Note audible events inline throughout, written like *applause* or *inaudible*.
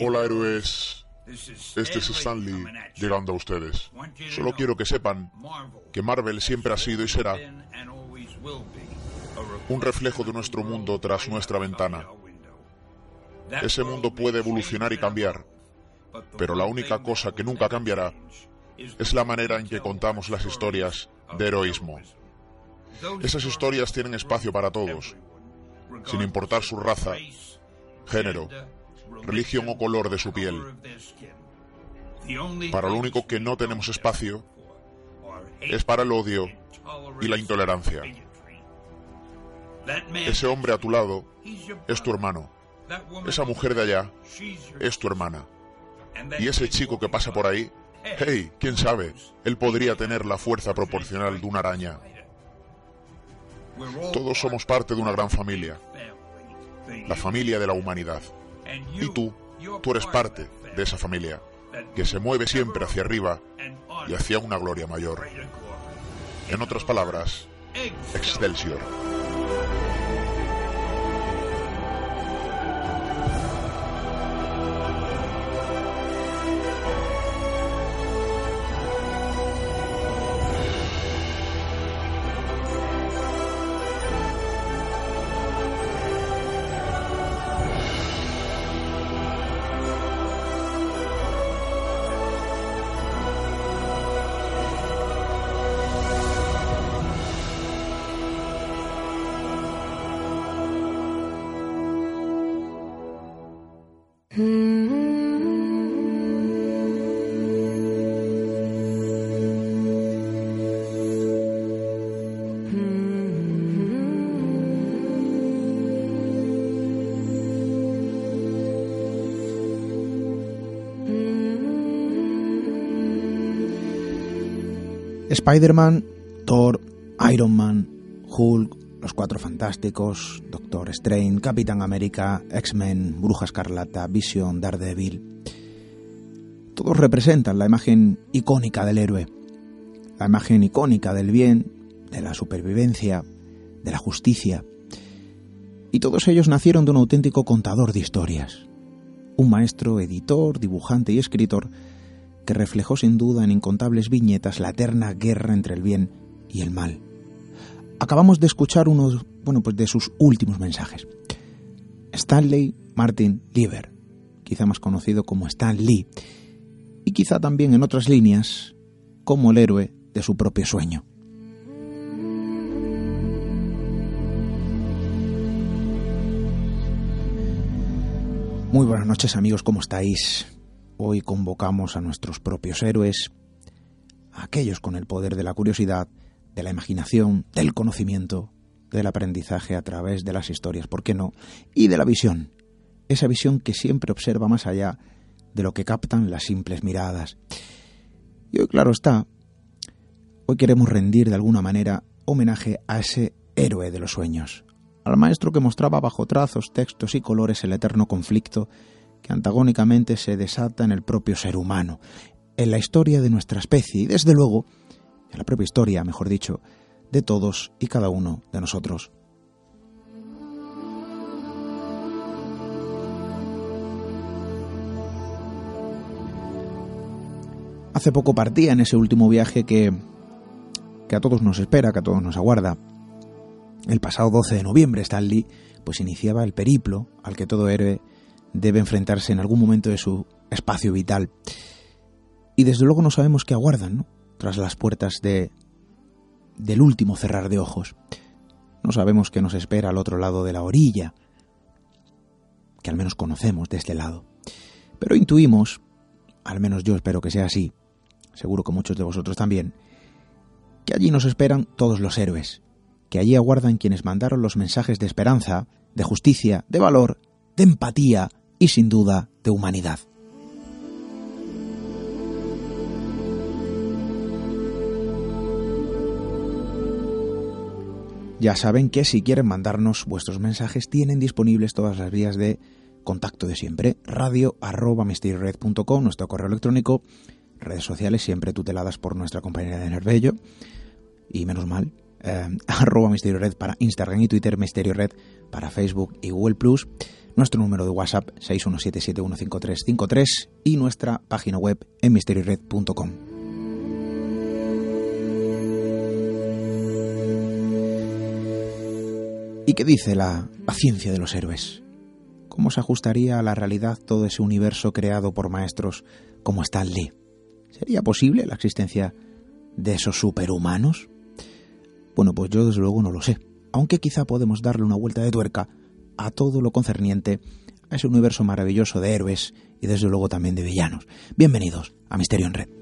Hola héroes, este es Stanley llegando a ustedes. Solo quiero que sepan que Marvel siempre ha sido y será un reflejo de nuestro mundo tras nuestra ventana. Ese mundo puede evolucionar y cambiar, pero la única cosa que nunca cambiará es la manera en que contamos las historias de heroísmo. Esas historias tienen espacio para todos, sin importar su raza, género, religión o color de su piel. Para lo único que no tenemos espacio es para el odio y la intolerancia. Ese hombre a tu lado es tu hermano. Esa mujer de allá es tu hermana. Y ese chico que pasa por ahí, hey, quién sabe, él podría tener la fuerza proporcional de una araña. Todos somos parte de una gran familia, la familia de la humanidad. Y tú, tú eres parte de esa familia, que se mueve siempre hacia arriba y hacia una gloria mayor. En otras palabras, Excelsior. Spider-Man, Thor, Iron Man, Hulk, Los Cuatro Fantásticos, Doctor Strange, Capitán América, X-Men, Bruja Escarlata, Vision, Daredevil. Todos representan la imagen icónica del héroe, la imagen icónica del bien, de la supervivencia, de la justicia. Y todos ellos nacieron de un auténtico contador de historias, un maestro, editor, dibujante y escritor que reflejó sin duda en incontables viñetas la eterna guerra entre el bien y el mal. Acabamos de escuchar uno bueno, pues de sus últimos mensajes. Stanley Martin Lieber, quizá más conocido como Stan Lee, y quizá también en otras líneas como el héroe de su propio sueño. Muy buenas noches amigos, ¿cómo estáis? Hoy convocamos a nuestros propios héroes, a aquellos con el poder de la curiosidad, de la imaginación, del conocimiento, del aprendizaje a través de las historias, ¿por qué no? Y de la visión, esa visión que siempre observa más allá de lo que captan las simples miradas. Y hoy, claro está, hoy queremos rendir de alguna manera homenaje a ese héroe de los sueños, al maestro que mostraba bajo trazos, textos y colores el eterno conflicto que antagónicamente se desata en el propio ser humano, en la historia de nuestra especie y desde luego en la propia historia, mejor dicho, de todos y cada uno de nosotros. Hace poco partía en ese último viaje que, que a todos nos espera, que a todos nos aguarda. El pasado 12 de noviembre Stanley pues iniciaba el periplo al que todo héroe debe enfrentarse en algún momento de su espacio vital. Y desde luego no sabemos qué aguardan, ¿no? Tras las puertas de del último cerrar de ojos. No sabemos qué nos espera al otro lado de la orilla, que al menos conocemos de este lado. Pero intuimos, al menos yo espero que sea así, seguro que muchos de vosotros también, que allí nos esperan todos los héroes, que allí aguardan quienes mandaron los mensajes de esperanza, de justicia, de valor, de empatía, y sin duda de humanidad. Ya saben que si quieren mandarnos vuestros mensajes tienen disponibles todas las vías de contacto de siempre. Radio arroba nuestro correo electrónico, redes sociales siempre tuteladas por nuestra compañera de Nervello. Y menos mal, eh, *laughs* arroba Misterio Red para Instagram y Twitter, Misterio Red para Facebook y Google nuestro número de WhatsApp 617715353 y nuestra página web en misteriored.com. ¿Y qué dice la, ciencia de los héroes? ¿Cómo se ajustaría a la realidad todo ese universo creado por maestros como Stan Lee? ¿Sería posible la existencia de esos superhumanos? Bueno, pues yo desde luego no lo sé, aunque quizá podemos darle una vuelta de tuerca a todo lo concerniente a ese universo maravilloso de héroes y desde luego también de villanos. Bienvenidos a Misterio en Red.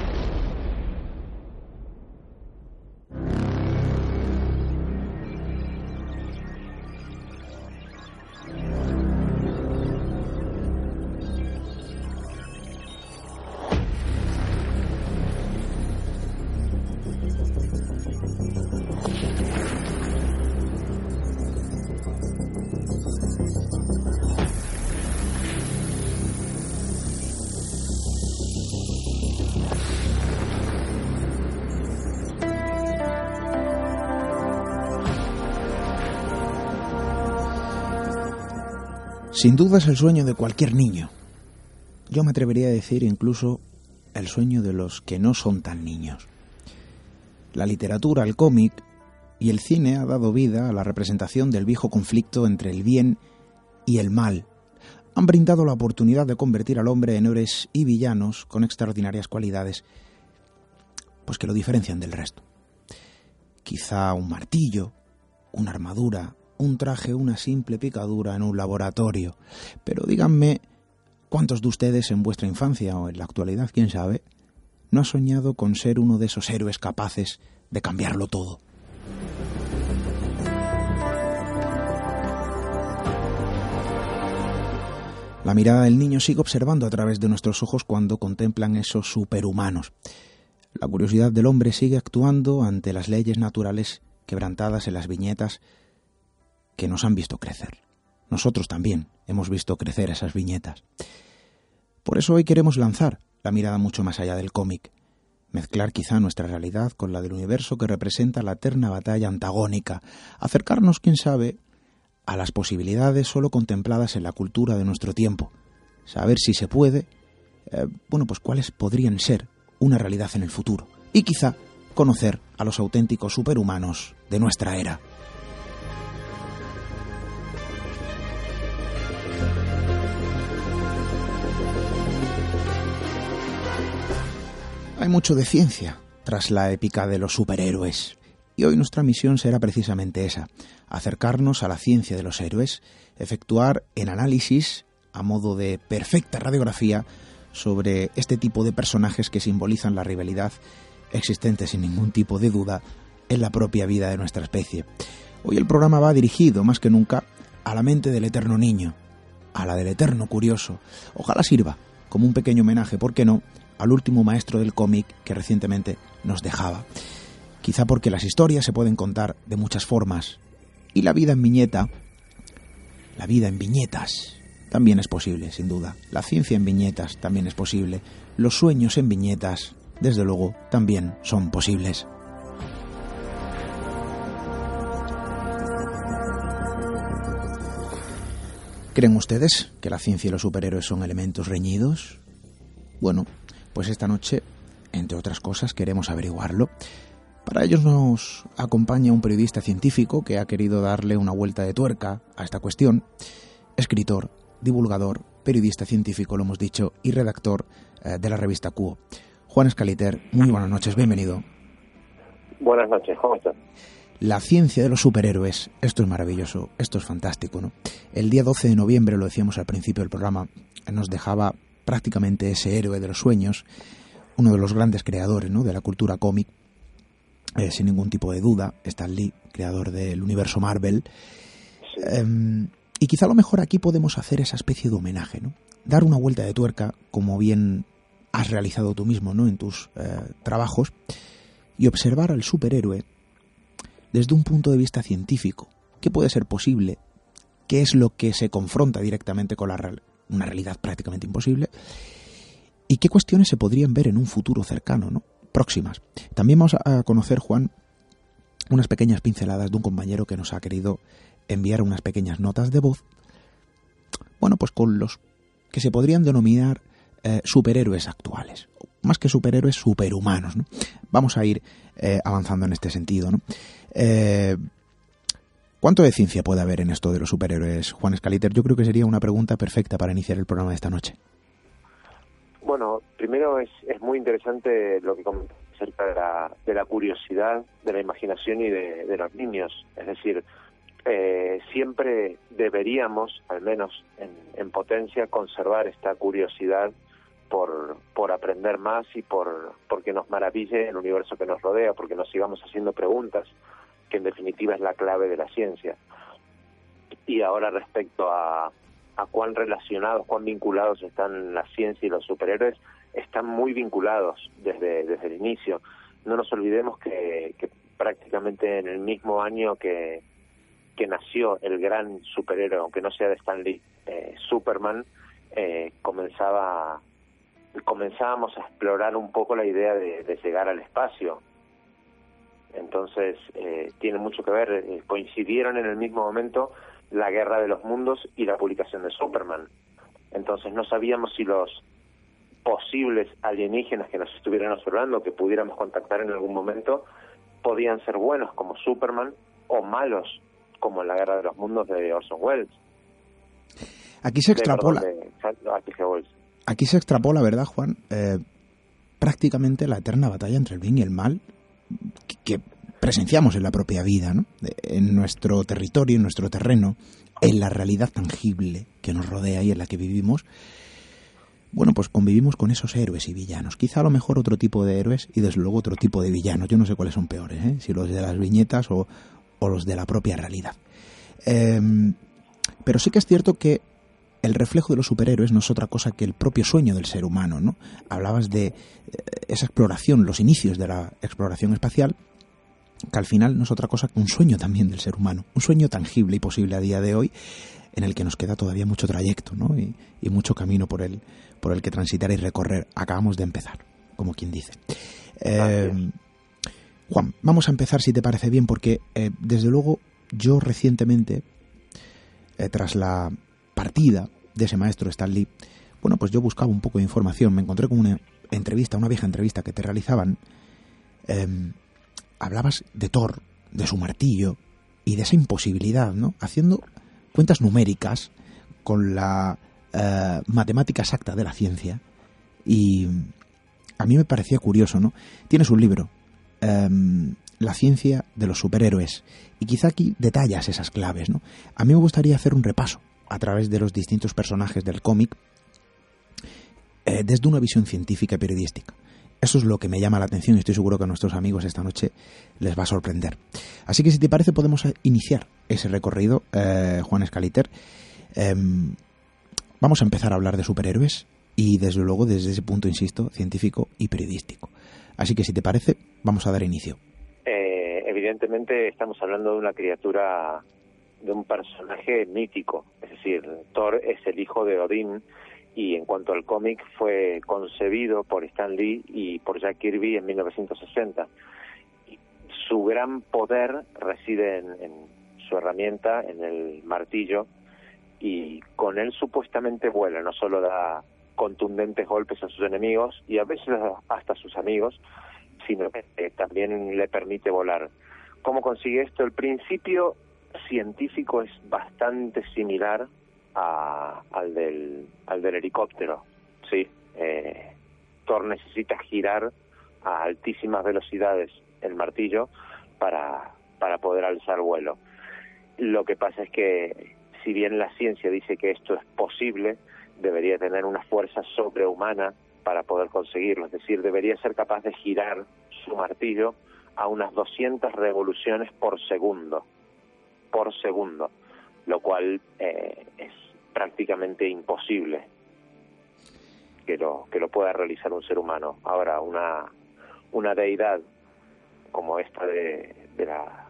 Sin duda es el sueño de cualquier niño. Yo me atrevería a decir incluso el sueño de los que no son tan niños. La literatura, el cómic y el cine ha dado vida a la representación del viejo conflicto entre el bien y el mal. Han brindado la oportunidad de convertir al hombre en héroes y villanos con extraordinarias cualidades, pues que lo diferencian del resto. Quizá un martillo, una armadura, un traje, una simple picadura en un laboratorio. Pero díganme, ¿cuántos de ustedes en vuestra infancia o en la actualidad, quién sabe, no ha soñado con ser uno de esos héroes capaces de cambiarlo todo? La mirada del niño sigue observando a través de nuestros ojos cuando contemplan esos superhumanos. La curiosidad del hombre sigue actuando ante las leyes naturales quebrantadas en las viñetas que nos han visto crecer. Nosotros también hemos visto crecer esas viñetas. Por eso hoy queremos lanzar la mirada mucho más allá del cómic, mezclar quizá nuestra realidad con la del universo que representa la eterna batalla antagónica, acercarnos, quién sabe, a las posibilidades solo contempladas en la cultura de nuestro tiempo, saber si se puede, eh, bueno, pues cuáles podrían ser una realidad en el futuro, y quizá conocer a los auténticos superhumanos de nuestra era. Hay mucho de ciencia tras la épica de los superhéroes. Y hoy nuestra misión será precisamente esa, acercarnos a la ciencia de los héroes, efectuar el análisis a modo de perfecta radiografía sobre este tipo de personajes que simbolizan la rivalidad existente sin ningún tipo de duda en la propia vida de nuestra especie. Hoy el programa va dirigido más que nunca a la mente del eterno niño, a la del eterno curioso. Ojalá sirva como un pequeño homenaje, ¿por qué no?, al último maestro del cómic que recientemente nos dejaba. Quizá porque las historias se pueden contar de muchas formas y la vida en viñeta, la vida en viñetas, también es posible, sin duda. La ciencia en viñetas también es posible. Los sueños en viñetas, desde luego, también son posibles. ¿Creen ustedes que la ciencia y los superhéroes son elementos reñidos? Bueno, pues esta noche, entre otras cosas, queremos averiguarlo. Para ello nos acompaña un periodista científico que ha querido darle una vuelta de tuerca a esta cuestión, escritor, divulgador, periodista científico, lo hemos dicho, y redactor eh, de la revista Cuo. Juan Escaliter, muy buenas noches, bienvenido. Buenas noches, ¿cómo estás? La ciencia de los superhéroes, esto es maravilloso, esto es fantástico, ¿no? El día 12 de noviembre, lo decíamos al principio del programa, nos dejaba prácticamente ese héroe de los sueños, uno de los grandes creadores ¿no? de la cultura cómic. eh, sin ningún tipo de duda, Stan Lee, creador del universo Marvel. Em, y quizá a lo mejor aquí podemos hacer esa especie de homenaje, ¿no? Dar una vuelta de tuerca, como bien has realizado tú mismo, ¿no? En tus eh, trabajos, y observar al superhéroe desde un punto de vista científico. ¿Qué puede ser posible? ¿Qué es lo que se confronta directamente con la una realidad prácticamente imposible? ¿Y qué cuestiones se podrían ver en un futuro cercano, ¿no? próximas? También vamos a conocer, Juan, unas pequeñas pinceladas de un compañero que nos ha querido enviar unas pequeñas notas de voz, bueno, pues con los que se podrían denominar eh, superhéroes actuales, más que superhéroes, superhumanos. ¿no? Vamos a ir eh, avanzando en este sentido. ¿no? Eh, ¿Cuánto de ciencia puede haber en esto de los superhéroes, Juan Escaliter? Yo creo que sería una pregunta perfecta para iniciar el programa de esta noche. Bueno, primero es, es muy interesante lo que comentas acerca de la, de la curiosidad, de la imaginación y de, de los niños. Es decir, eh, siempre deberíamos, al menos en, potencia, conservar esta curiosidad por, por aprender más y por porque nos maraville el universo que nos rodea, porque nos sigamos haciendo preguntas, que en definitiva es la clave de la ciencia. Y ahora respecto a, a cuán relacionados, cuán vinculados están la ciencia y los superhéroes, están muy vinculados desde, desde el inicio. No nos olvidemos que, que prácticamente en el mismo año que, que nació el gran superhéroe, aunque no sea de Stan Lee, eh, Superman, eh, comenzaba comenzábamos a explorar un poco la idea de, llegar al espacio. Entonces, eh, tiene mucho que ver, coincidieron en el mismo momento la guerra de los mundos y la publicación de Superman. Entonces, no sabíamos si los posibles alienígenas que nos estuvieran observando, que pudiéramos contactar en algún momento, podían ser buenos como Superman o malos como en la Guerra de los Mundos de Orson Welles. Aquí se extrapola. aquí se extrapola, ¿verdad, Juan? Eh, prácticamente la eterna batalla entre el bien y el mal que, presenciamos en la propia vida, ¿no? En nuestro territorio, en nuestro terreno, en la realidad tangible que nos rodea y en la que vivimos. Bueno, pues convivimos con esos héroes y villanos. Quizá a lo mejor otro tipo de héroes y desde luego otro tipo de villanos. Yo no sé cuáles son peores, ¿eh? si los de las viñetas o, o los de la propia realidad. Em, pero sí que es cierto que el reflejo de los superhéroes no es otra cosa que el propio sueño del ser humano, ¿no? Hablabas de eh, esa exploración, los inicios de la exploración espacial, que al final no es otra cosa que un sueño también del ser humano, un sueño tangible y posible a día de hoy, en el que nos queda todavía mucho trayecto, ¿no? Y, mucho camino por el, por el que transitar y recorrer. Acabamos de empezar, como quien dice. Juan, vamos a empezar si te parece bien, porque eh, desde luego yo recientemente, eh, tras la partida de ese maestro Stanley, bueno, pues yo buscaba un poco de información, me encontré con una entrevista, una vieja entrevista que te realizaban. Em, hablabas de Thor, de su martillo y de esa imposibilidad, ¿no? Haciendo cuentas numéricas con la eh, matemática exacta de la ciencia y a mí me parecía curioso, ¿no? Tienes un libro, Em, la ciencia de los superhéroes. Y quizá aquí detallas esas claves, ¿no? A mí me gustaría hacer un repaso a través de los distintos personajes del cómic eh, desde una visión científica y periodística. Eso es lo que me llama la atención y estoy seguro que a nuestros amigos esta noche les va a sorprender. Así que si te parece podemos iniciar ese recorrido, eh, Juan Escaliter. Em, vamos a empezar a hablar de superhéroes y desde luego desde ese punto, insisto, científico y periodístico. Así que si te parece, vamos a dar inicio. Eh, evidentemente estamos hablando de una criatura, de un personaje mítico, es decir, Thor es el hijo de Odín y en cuanto al cómic fue concebido por Stan Lee y por Jack Kirby en 1960. Su gran poder reside en su herramienta, en el martillo, y con él supuestamente vuela, no solo da contundentes golpes a sus enemigos y a veces hasta a sus amigos, sino que también le permite volar. ¿Cómo consigue esto? El principio científico es bastante similar a, al, del, helicóptero. ¿sí? Eh, Thor necesita girar a altísimas velocidades el martillo para, para poder alzar vuelo. Lo que pasa es que si bien la ciencia dice que esto es posible, debería tener una fuerza sobrehumana para poder conseguirlo, es decir, debería ser capaz de girar su martillo a unas 200 revoluciones por segundo, por segundo, lo cual eh, es prácticamente imposible que lo que lo pueda realizar un ser humano. Ahora una una deidad como esta de, de la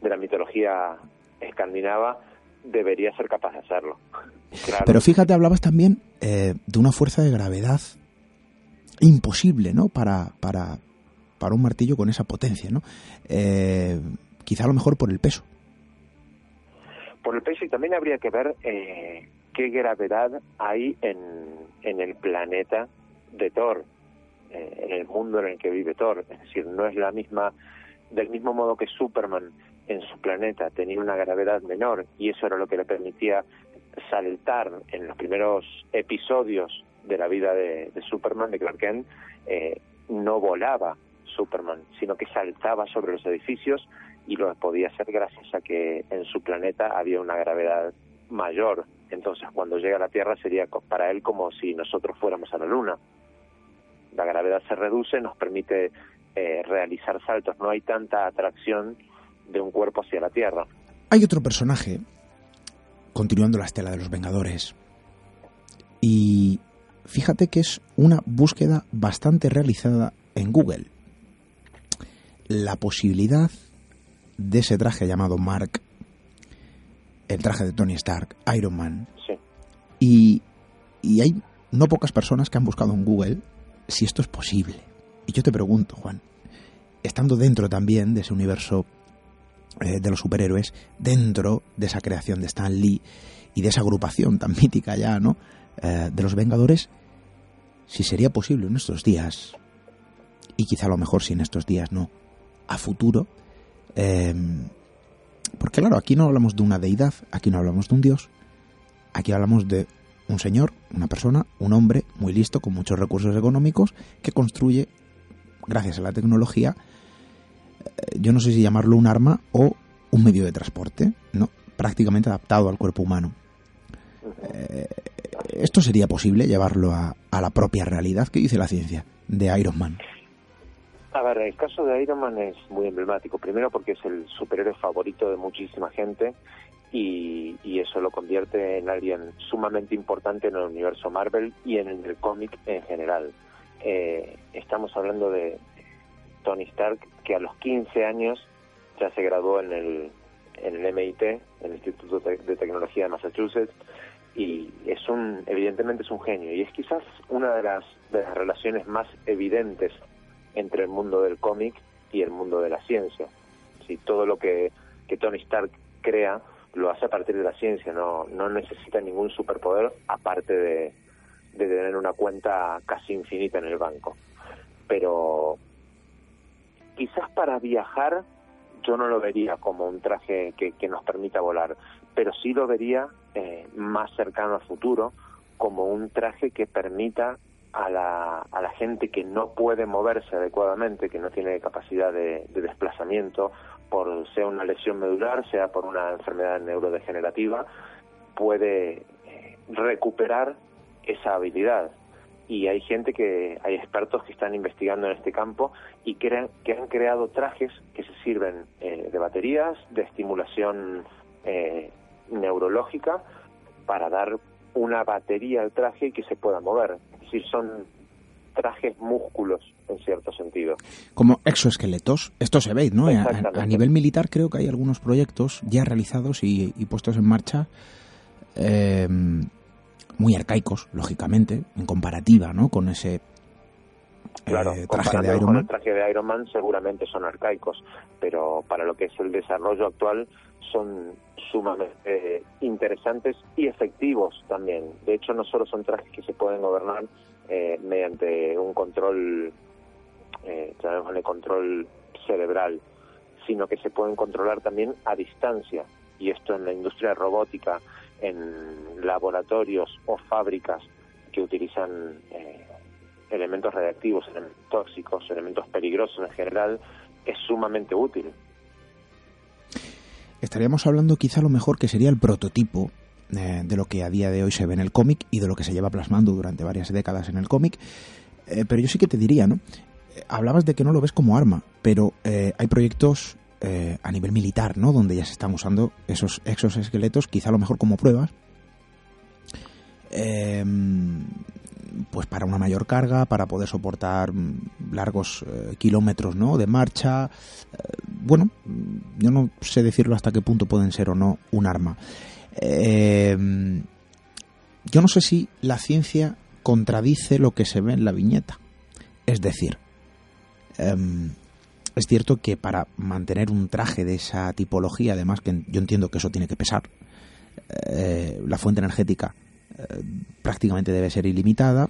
de la mitología escandinava debería ser capaz de hacerlo. *laughs* Pero fíjate, hablabas también eh, de una fuerza de gravedad imposible, ¿no? Para, para, para un martillo con esa potencia, ¿no? Eh, quizá a lo mejor por el peso. Por el peso y también habría que ver eh, qué gravedad hay en, en el planeta de Thor, en el mundo en el que vive Thor. Es decir, no es la misma, del mismo modo que Superman en su planeta tenía una gravedad menor y eso era lo que le permitía saltar en los primeros episodios de la vida de, Superman, de Clark Kent, eh, no volaba Superman, sino que saltaba sobre los edificios y lo podía hacer gracias a que en su planeta había una gravedad mayor. Entonces, cuando llega a la Tierra sería para él como si nosotros fuéramos a la Luna. La gravedad se reduce, nos permite eh, realizar saltos, no hay tanta atracción de un cuerpo hacia la Tierra. Hay otro personaje, continuando la estela de los Vengadores, y fíjate que es una búsqueda bastante realizada en Google. La posibilidad de ese traje llamado Mark, el traje de Tony Stark, Iron Man, sí. y, y hay no pocas personas que han buscado en Google si esto es posible. Y yo te pregunto, Juan, estando dentro también de ese universo eh, de los superhéroes dentro de esa creación de Stan Lee y de esa agrupación tan *laughs* mítica ya, ¿no? Eh, de los Vengadores, si sería posible en estos días, y quizá a lo mejor si en estos días no, a futuro, em, porque claro, aquí no hablamos de una deidad, aquí no hablamos de un dios, aquí hablamos de un señor, una persona, un hombre muy listo, con muchos recursos económicos, que construye, gracias a la tecnología, yo no sé si llamarlo un arma o un medio de transporte, ¿no? prácticamente adaptado al cuerpo humano. Eh, ¿Esto sería posible llevarlo a, la propia realidad? ¿Qué dice la ciencia de Iron Man? A ver, el caso de Iron Man es muy emblemático. Primero porque es el superhéroe favorito de muchísima gente y, eso lo convierte en alguien sumamente importante en el universo Marvel y en el cómic en general. Eh, estamos hablando de, Tony Stark, que a los 15 años ya se graduó en el, en el MIT, el Instituto de Tecnología de Massachusetts, y es un, evidentemente es un genio, y es quizás una de las, de las relaciones más evidentes entre el mundo del cómic y el mundo de la ciencia. Si todo lo que, que Tony Stark crea lo hace a partir de la ciencia, no, no necesita ningún superpoder aparte de, tener una cuenta casi infinita en el banco. Pero quizás para viajar yo no lo vería como un traje que, nos permita volar, pero sí lo vería eh, más cercano al futuro como un traje que permita a la, a la gente que no puede moverse adecuadamente, que no tiene capacidad de, desplazamiento, por sea una lesión medular, sea por una enfermedad neurodegenerativa, puede eh, recuperar esa habilidad y hay gente que, hay expertos que están investigando en este campo y que, que han creado trajes que se sirven eh, de baterías, de estimulación eh, neurológica para dar una batería al traje y que se pueda mover. Decir, son trajes músculos en cierto sentido. Como exoesqueletos, esto se ve, ¿no? A, nivel militar creo que hay algunos proyectos ya realizados y, y puestos en marcha eh, muy arcaicos, lógicamente, en comparativa, ¿no? Con ese eh, traje de Iron Man. el traje de Iron Man seguramente son arcaicos, pero para lo que es el desarrollo actual son sumamente interesantes y efectivos también. De hecho, no solo son trajes que se pueden gobernar eh, mediante un control, eh, llamémosle control cerebral, sino que se pueden controlar también a distancia. Y esto en la industria robótica, en laboratorios o fábricas que utilizan eh, elementos radiactivos, elementos tóxicos, elementos peligrosos en general, es sumamente útil. Estaríamos hablando quizá lo mejor que sería el prototipo eh, de lo que a día de hoy se ve en el cómic y de lo que se lleva plasmando durante varias décadas en el cómic. Eh, pero yo sí que te diría, ¿no? hablabas de que no lo ves como arma, pero hay proyectos a nivel militar, ¿no? Donde ya se están usando esos exoesqueletos, quizá lo mejor como pruebas, Em, pues para una mayor carga, para poder soportar mm, largos eh, kilómetros ¿no? de marcha. Eh, bueno, yo no sé decirlo hasta qué punto pueden ser o no un arma. Em, yo no sé si la ciencia contradice lo que se ve en la viñeta. Es decir, em, es cierto que para mantener un traje de esa tipología, además que yo entiendo que eso tiene que pesar, eh, la fuente energética eh, prácticamente debe ser ilimitada.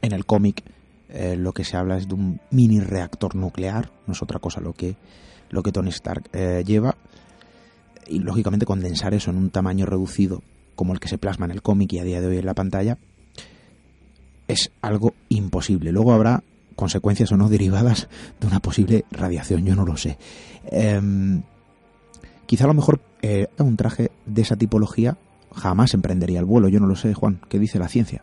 En el cómic eh, lo que se habla es de un mini reactor nuclear, no es otra cosa lo que, lo que Tony Stark eh, lleva. Y lógicamente condensar eso en un tamaño reducido como el que se plasma en el cómic y a día de hoy en la pantalla es algo imposible. Luego habrá consecuencias o no *laughs* derivadas de una posible radiación, yo no lo sé. Em, quizá a lo mejor un traje de esa tipología jamás emprendería el vuelo. Yo no lo sé, Juan. ¿Qué dice la ciencia?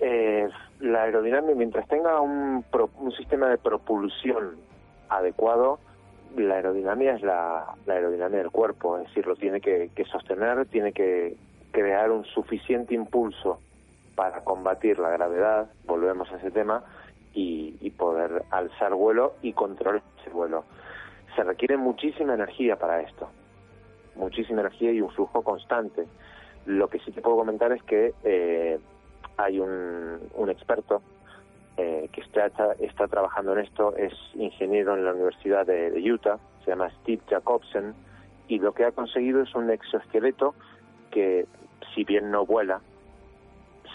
Eh, la aerodinámica, mientras tenga un, un, sistema de propulsión adecuado, la aerodinámica es la, aerodinámica del cuerpo, es decir, lo tiene que, sostener, tiene que crear un suficiente impulso para combatir la gravedad, volvemos a ese tema, y, y poder alzar vuelo y controlar ese vuelo. Se requiere muchísima energía para esto muchísima energía y un flujo constante. Lo que sí te puedo comentar es que eh, hay un, experto eh, que está, está, trabajando en esto, es ingeniero en la Universidad de, Utah, se llama Steve Jacobsen, y lo que ha conseguido es un exoesqueleto que, si bien no vuela,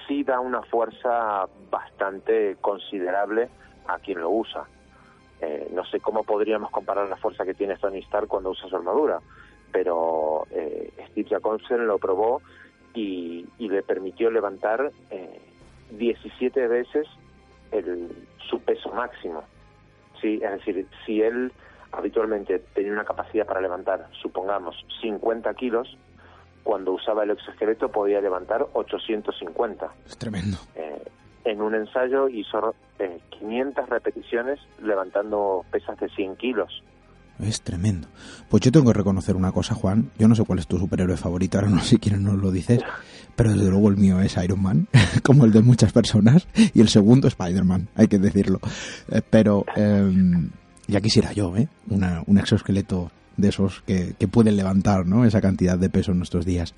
sí da una fuerza bastante considerable a quien lo usa. Eh, no sé cómo podríamos comparar la fuerza que tiene Tony Stark cuando usa su armadura, pero eh, Steve Jacobsen lo probó y, le permitió levantar 17 eh, veces el, su peso máximo. Sí, es decir, si él habitualmente tenía una capacidad para levantar, supongamos, 50 kilos, cuando usaba el exoesqueleto podía levantar 850. Es tremendo. Eh, en un ensayo hizo 500 repeticiones levantando pesas de 100 kilos. Es tremendo. Pues yo tengo que reconocer una cosa, Juan. Yo no sé cuál es tu superhéroe favorito, ahora no sé quién nos lo dices, pero desde luego el mío es Iron Man, *laughs* como el de muchas personas, y el segundo Spider-Man, hay que decirlo. Eh, pero em, ya quisiera yo, ¿eh? un exoesqueleto de esos que, pueden levantar ¿no? esa cantidad de peso en nuestros días.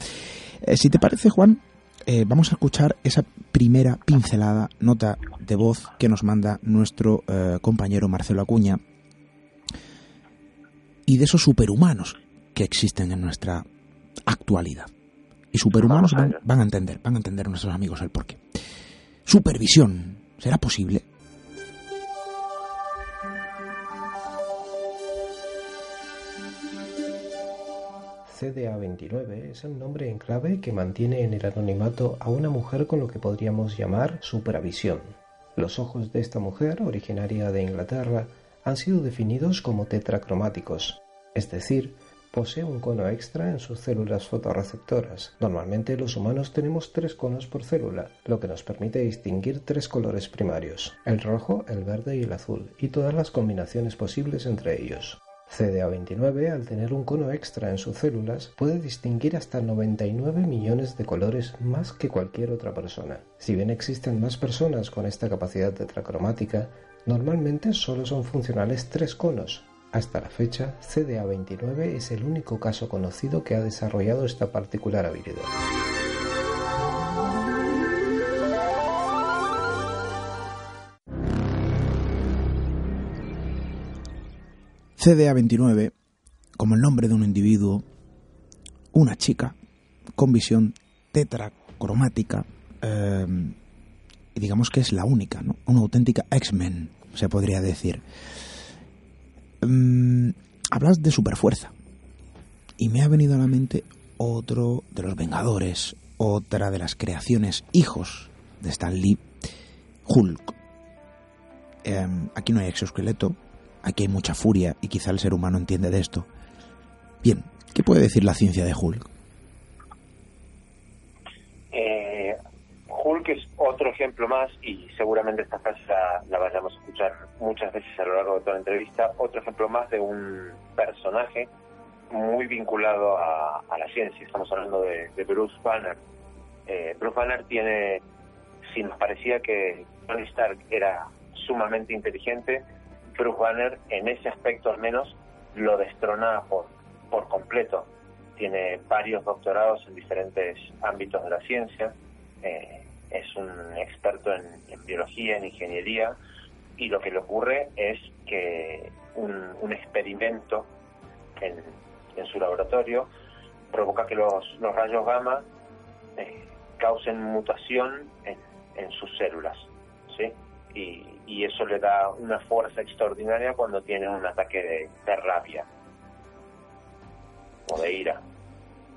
Eh, si te parece, Juan, eh, vamos a escuchar esa primera pincelada, nota de voz que nos manda nuestro compañero Marcelo Acuña y de esos superhumanos que existen en nuestra actualidad. Y superhumanos van, van, a entender, van a entender nuestros amigos el porqué. Supervisión, ¿será posible? CDA-29 es el nombre en clave que mantiene en el anonimato a una mujer con lo que podríamos llamar supervisión. Los ojos de esta mujer, originaria de Inglaterra, han sido definidos como tetracromáticos, es decir, posee un cono extra en sus células fotorreceptoras. Normalmente los humanos tenemos tres conos por célula, lo que nos permite distinguir tres colores primarios, el rojo, el verde y el azul, y todas las combinaciones posibles entre ellos. CDA29, al tener un cono extra en sus células, puede distinguir hasta 99 millones de colores más que cualquier otra persona. Si bien existen más personas con esta capacidad tetracromática, Normalmente solo son funcionales tres conos. Hasta la fecha, CDA29 es el único caso conocido que ha desarrollado esta particular habilidad. CDA29, como el nombre de un individuo, una chica con visión tetracromática, eh, y digamos que es la única, ¿no? Una auténtica X-Men, se podría decir. Mm, hablas de superfuerza. Y me ha venido a la mente otro de los Vengadores, otra de las creaciones hijos de Stan Lee, Hulk. Em, aquí no hay exoesqueleto, aquí hay mucha furia y quizá el ser humano entiende de esto. Bien, ¿qué puede decir la ciencia de Hulk? Hulk es otro ejemplo más, y seguramente esta frase la, vayamos a escuchar muchas veces a lo largo de toda la entrevista, otro ejemplo más de un personaje muy vinculado a, la ciencia. Estamos hablando de, Bruce Banner. Eh, Bruce Banner tiene, si nos parecía que Tony Stark era sumamente inteligente, Bruce Banner en ese aspecto al menos lo destrona por, por completo. Tiene varios doctorados en diferentes ámbitos de la ciencia. Eh, es un experto en, biología, en ingeniería, y lo que le ocurre es que un, experimento en, su laboratorio provoca que los, rayos gamma eh, causen mutación en, sus células, ¿sí? Y, eso le da una fuerza extraordinaria cuando tiene un ataque de, rabia o de ira,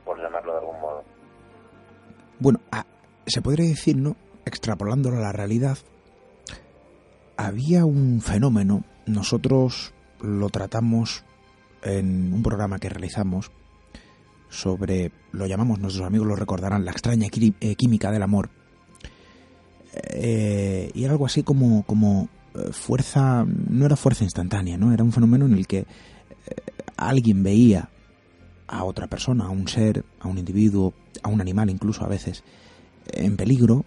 por llamarlo de algún modo. Bueno, se podría decir, ¿no? Extrapolándolo a la realidad, había un fenómeno, nosotros lo tratamos en un programa que realizamos sobre, lo llamamos, nuestros amigos lo recordarán, la extraña eh, química del amor. Eh, y era algo así como, como eh, fuerza, no era fuerza instantánea, ¿no? Era un fenómeno en el que alguien veía a otra persona, a un ser, a un individuo, a un animal incluso a veces, en peligro,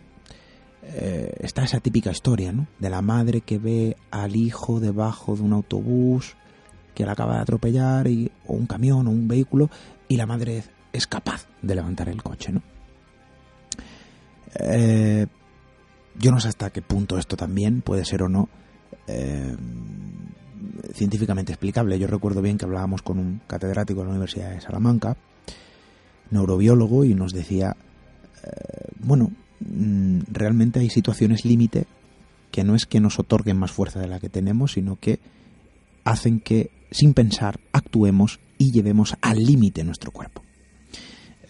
eh, está esa típica historia, ¿no? De la madre que ve al hijo debajo de un autobús que le acaba de atropellar, y, o un camión, o un vehículo, y la madre es capaz de levantar el coche, ¿no? Eh, yo no sé hasta qué punto esto también puede ser o no eh, científicamente explicable. Yo recuerdo bien que hablábamos con un catedrático de la Universidad de Salamanca, neurobiólogo, y nos decía bueno, mm, realmente hay situaciones límite que no es que nos otorguen más fuerza de la que tenemos, sino que hacen que, sin pensar, actuemos y llevemos al límite nuestro cuerpo.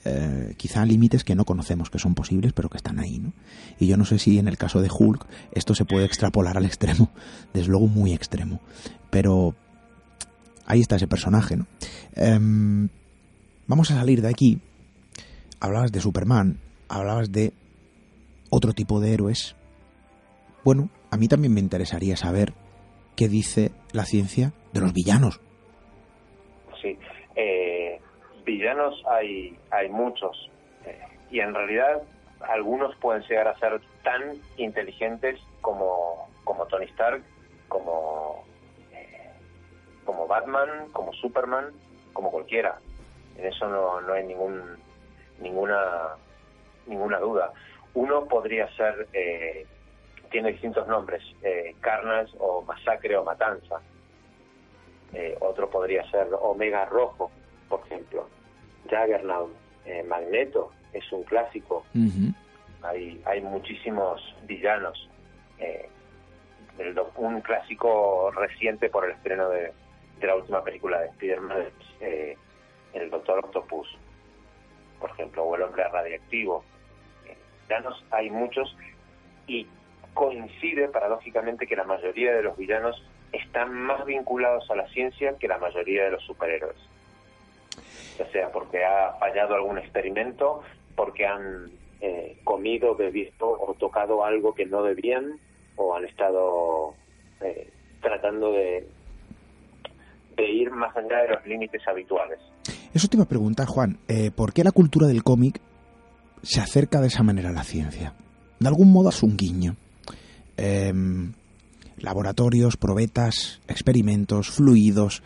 Eh, quizá límites que no conocemos que son posibles, pero que están ahí, ¿no? Y yo no sé si en el caso de Hulk esto se puede extrapolar al extremo, *laughs* desde luego muy extremo, pero ahí está ese personaje, ¿no? Em, vamos a salir de aquí. Hablabas de Superman, hablabas de otro tipo de héroes. Bueno, a mí también me interesaría saber qué dice la ciencia de los villanos. Sí, eh, villanos hay, hay muchos eh, y en realidad algunos pueden llegar a ser tan inteligentes como, como Tony Stark, como, eh, como Batman, como Superman, como cualquiera. En eso no, no hay ningún, ninguna ninguna duda. Uno podría ser, eh, tiene distintos nombres, eh, Carnage o Masacre o Matanza. Eh, otro podría ser Omega Rojo, por ejemplo. Juggernaut, eh, Magneto, es un clásico. hay, hay muchísimos villanos. un clásico reciente por el estreno de, de la última película de Spider-Man el Doctor Octopus, por ejemplo, o el hombre radiactivo villanos hay muchos y coincide paradójicamente que la mayoría de los villanos están más vinculados a la ciencia que la mayoría de los superhéroes. Ya sea porque ha fallado algún experimento, porque han eh, comido, bebido o tocado algo que no debían, o han estado eh, tratando de, ir más allá de los límites habituales. Eso te iba a preguntar, Juan, eh, ¿por qué la cultura del cómic se acerca de esa manera a la ciencia. De algún modo es un guiño. Em, laboratorios, probetas, experimentos, fluidos.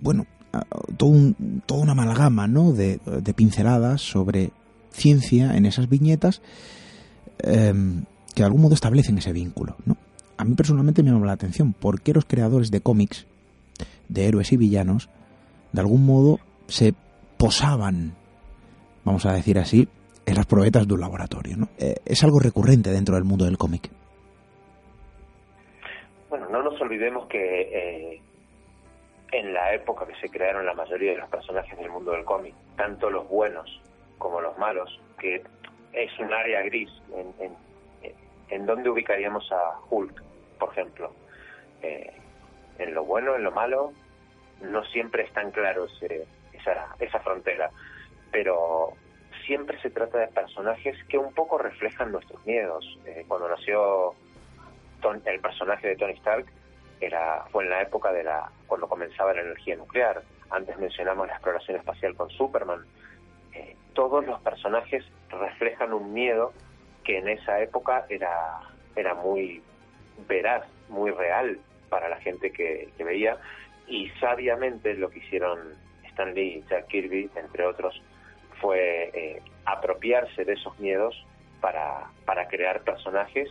Bueno, todo toda una amalgama ¿no? de, pinceladas sobre ciencia en esas viñetas em, que de algún modo establecen ese vínculo. ¿no? A mí personalmente me llama la atención por qué los creadores de cómics, de héroes y villanos, de algún modo se posaban vamos a decir así, en las probetas de un laboratorio. ¿no? Eh, es algo recurrente dentro del mundo del cómic. Bueno, no nos olvidemos que eh, en la época que se crearon la mayoría de los personajes del mundo del cómic, tanto los buenos como los malos, que es un área gris, en, en, dónde ubicaríamos a Hulk, por ejemplo. Eh, en lo bueno, en lo malo, no siempre es tan claro esa, esa frontera pero siempre se trata de personajes que un poco reflejan nuestros miedos. Eh, cuando nació el personaje de Tony Stark, era, fue en la época de la cuando comenzaba la energía nuclear. Antes mencionamos la exploración espacial con Superman. Eh, todos los personajes reflejan un miedo que en esa época era, era muy veraz, muy real para la gente que, veía y sabiamente lo que hicieron Stan Lee y Jack Kirby, entre otros, fue eh, apropiarse de esos miedos para, para crear personajes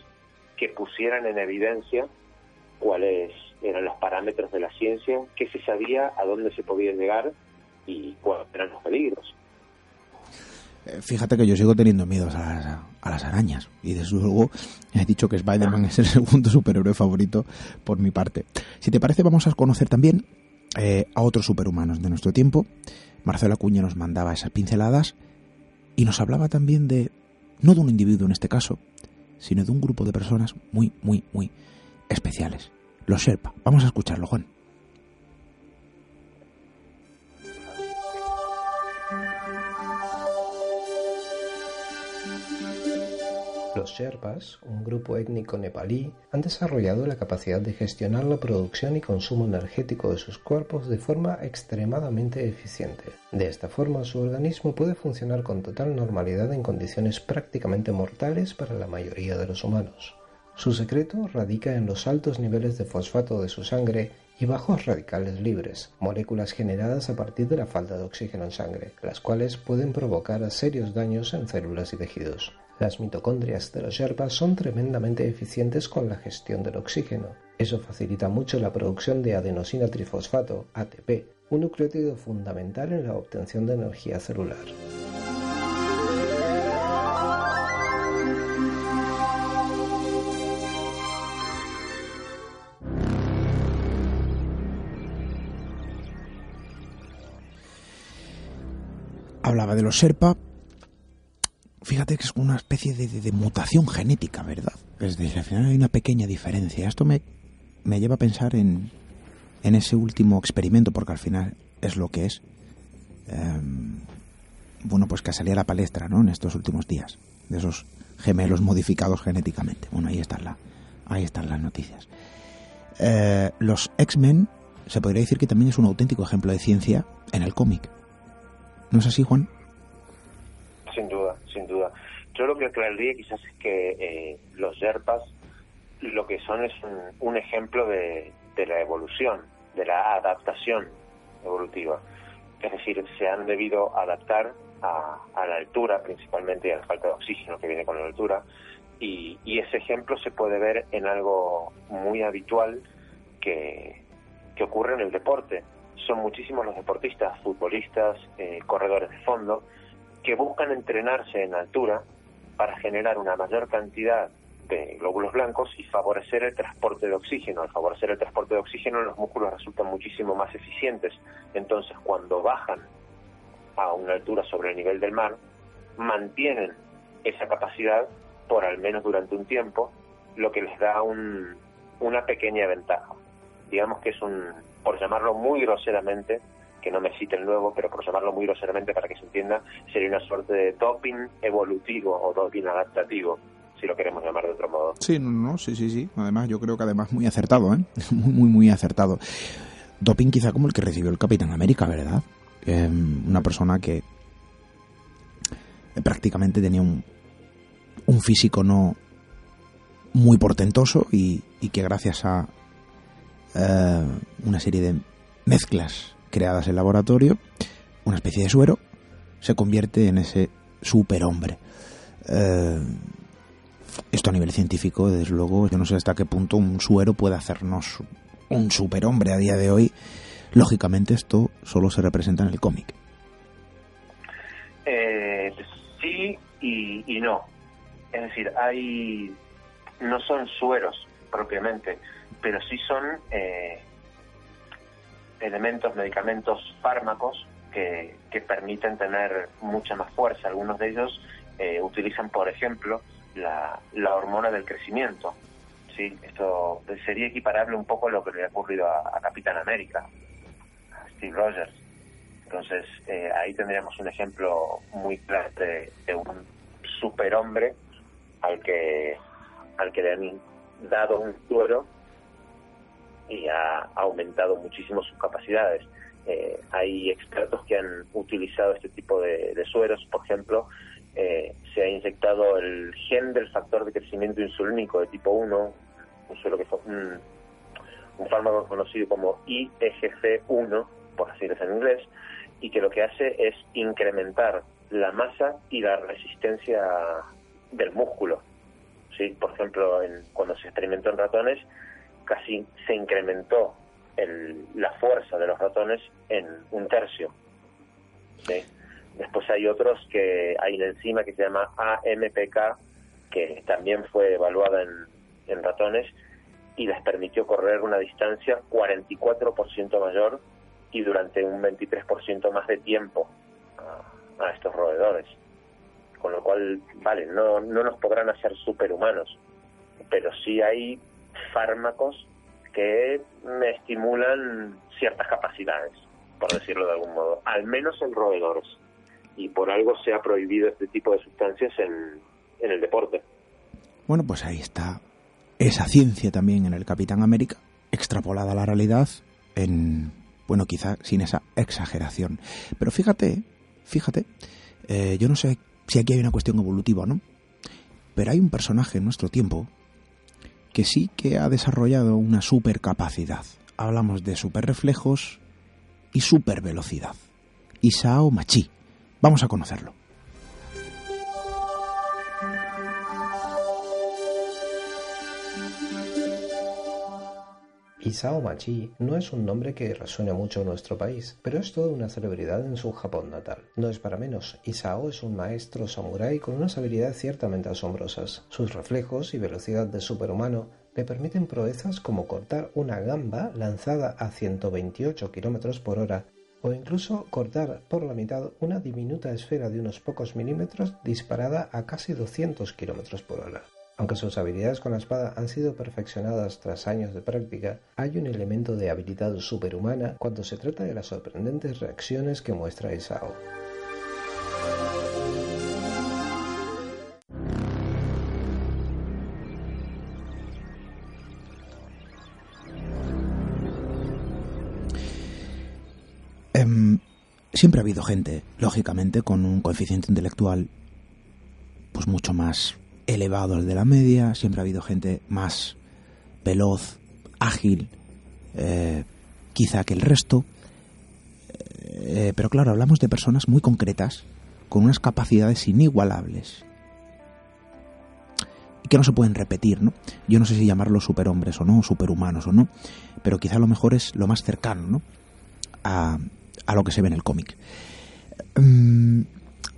que pusieran en evidencia cuáles eran los parámetros de la ciencia, qué se sabía, a dónde se podía llegar y cuáles eran los peligros. Eh, fíjate que yo sigo teniendo miedo a las, arañas. Y desde luego he dicho que Spider-Man es el *laughs* segundo superhéroe favorito por mi parte. Si te parece, vamos a conocer también eh, a otros superhumanos de nuestro tiempo. Marcelo Acuña nos mandaba esas pinceladas y nos hablaba también de, no de un individuo en este caso, sino de un grupo de personas muy, muy, muy especiales. Los Sherpa. Vamos a escucharlo, Juan. Los Sherpas, un grupo étnico nepalí, han desarrollado la capacidad de gestionar la producción y consumo energético de sus cuerpos de forma extremadamente eficiente. De esta forma, su organismo puede funcionar con total normalidad en condiciones prácticamente mortales para la mayoría de los humanos. Su secreto radica en los altos niveles de fosfato de su sangre y bajos radicales libres, moléculas generadas a partir de la falta de oxígeno en sangre, las cuales pueden provocar serios daños en células y tejidos. Las mitocondrias de los Sherpas son tremendamente eficientes con la gestión del oxígeno. Eso facilita mucho la producción de adenosina trifosfato, ATP, un nucleótido fundamental en la obtención de energía celular. Hablaba de los Sherpa, fíjate que es una especie de, mutación genética, ¿verdad? Es decir, al final hay una pequeña diferencia. Esto me, me lleva a pensar en, en ese último experimento, porque al final es lo que es. Em, bueno, pues que salía a la palestra, ¿no? En estos últimos días, de esos gemelos modificados genéticamente. Bueno, ahí están, la, ahí están las noticias. Eh, los X-Men, se podría decir que también es un auténtico ejemplo de ciencia en el cómic. ¿No es así, Juan? Sin duda, sin duda. Yo lo que aclararía quizás es que eh, los yerpas lo que son es un, ejemplo de, la evolución, de la adaptación evolutiva. Es decir, se han debido adaptar a, la altura principalmente y a la falta de oxígeno que viene con la altura. Y, ese ejemplo se puede ver en algo muy habitual que, ocurre en el deporte. Son muchísimos los deportistas, futbolistas, eh, corredores de fondo, que buscan entrenarse en altura para generar una mayor cantidad de glóbulos blancos y favorecer el transporte de oxígeno. Al favorecer el transporte de oxígeno los músculos resultan muchísimo más eficientes. Entonces cuando bajan a una altura sobre el nivel del mar, mantienen esa capacidad por al menos durante un tiempo, lo que les da un, una pequeña ventaja. Digamos que es un, por llamarlo muy groseramente, que no me citen luego, pero por llamarlo muy groseramente para que se entienda, sería una suerte de doping evolutivo o doping adaptativo, si lo queremos llamar de otro modo. Sí, no, no, sí, sí, sí. Además, yo creo que además muy acertado, ¿eh? *laughs* Muy, muy, muy acertado. Doping quizá como el que recibió el Capitán América, ¿verdad? Em, una persona que prácticamente tenía un, un físico no muy portentoso y, que gracias a eh, una serie de mezclas creadas en laboratorio, una especie de suero, se convierte en ese superhombre. Eh, esto a nivel científico, desde luego, yo no sé hasta qué punto un suero puede hacernos un superhombre a día de hoy. Lógicamente esto solo se representa en el cómic. Eh, sí y, no. Es decir, hay no son sueros propiamente, pero sí son eh, elementos, medicamentos, fármacos que, permiten tener mucha más fuerza. Algunos de ellos eh, utilizan, por ejemplo, la, hormona del crecimiento. ¿sí? Esto sería equiparable un poco a lo que le ha ocurrido a, Capitán América, a Steve Rogers. Entonces, eh, ahí tendríamos un ejemplo muy claro de, un superhombre al que, al que le han dado un suero y ha aumentado muchísimo sus capacidades. Eh, hay expertos que han utilizado este tipo de, sueros, por ejemplo, eh, se ha inyectado el gen del factor de crecimiento insulínico de tipo 1, un suero que fue un, fármaco conocido como IEGC1, por así decirlo en inglés, y que lo que hace es incrementar la masa y la resistencia del músculo. ¿Sí? Por ejemplo, en, cuando se experimentó en ratones, casi se incrementó el, la fuerza de los ratones en un tercio. Después hay otros que hay una enzima que se llama AMPK, que también fue evaluada en, en ratones y les permitió correr una distancia 44% mayor y durante un 23% más de tiempo a, estos roedores. Con lo cual, vale, no, no nos podrán hacer superhumanos, pero sí hay fármacos que me estimulan ciertas capacidades, por decirlo de algún modo, al menos en roedores. Y por algo se ha prohibido este tipo de sustancias en, en el deporte. Bueno, pues ahí está esa ciencia también en el Capitán América, extrapolada a la realidad en, bueno, quizá sin esa exageración. Pero fíjate, fíjate, eh, yo no sé si aquí hay una cuestión evolutiva, ¿no? Pero hay un personaje en nuestro tiempo que sí que ha desarrollado una supercapacidad. Hablamos de superreflejos y supervelocidad. Isao Machi. Vamos a conocerlo. Isao Machi no es un nombre que resuene mucho en nuestro país, pero es toda una celebridad en su Japón natal. No es para menos, Isao es un maestro samurái con unas habilidades ciertamente asombrosas. Sus reflejos y velocidad de superhumano le permiten proezas como cortar una gamba lanzada a 128 km por hora o incluso cortar por la mitad una diminuta esfera de unos pocos milímetros disparada a casi 200 km por hora. Aunque sus habilidades con la espada han sido perfeccionadas tras años de práctica, hay un elemento de habilidad superhumana cuando se trata de las sorprendentes reacciones que muestra Isao. Em, siempre ha habido gente, lógicamente, con un coeficiente intelectual pues mucho más elevados de la media, siempre ha habido gente más veloz, ágil, eh, quizá que el resto. Eh, pero claro, hablamos de personas muy concretas, con unas capacidades inigualables y que no se pueden repetir, ¿no? Yo no sé si llamarlos superhombres o no, superhumanos o no, pero quizá lo mejor es lo más cercano, ¿no? A, a lo que se ve en el cómic. Mm,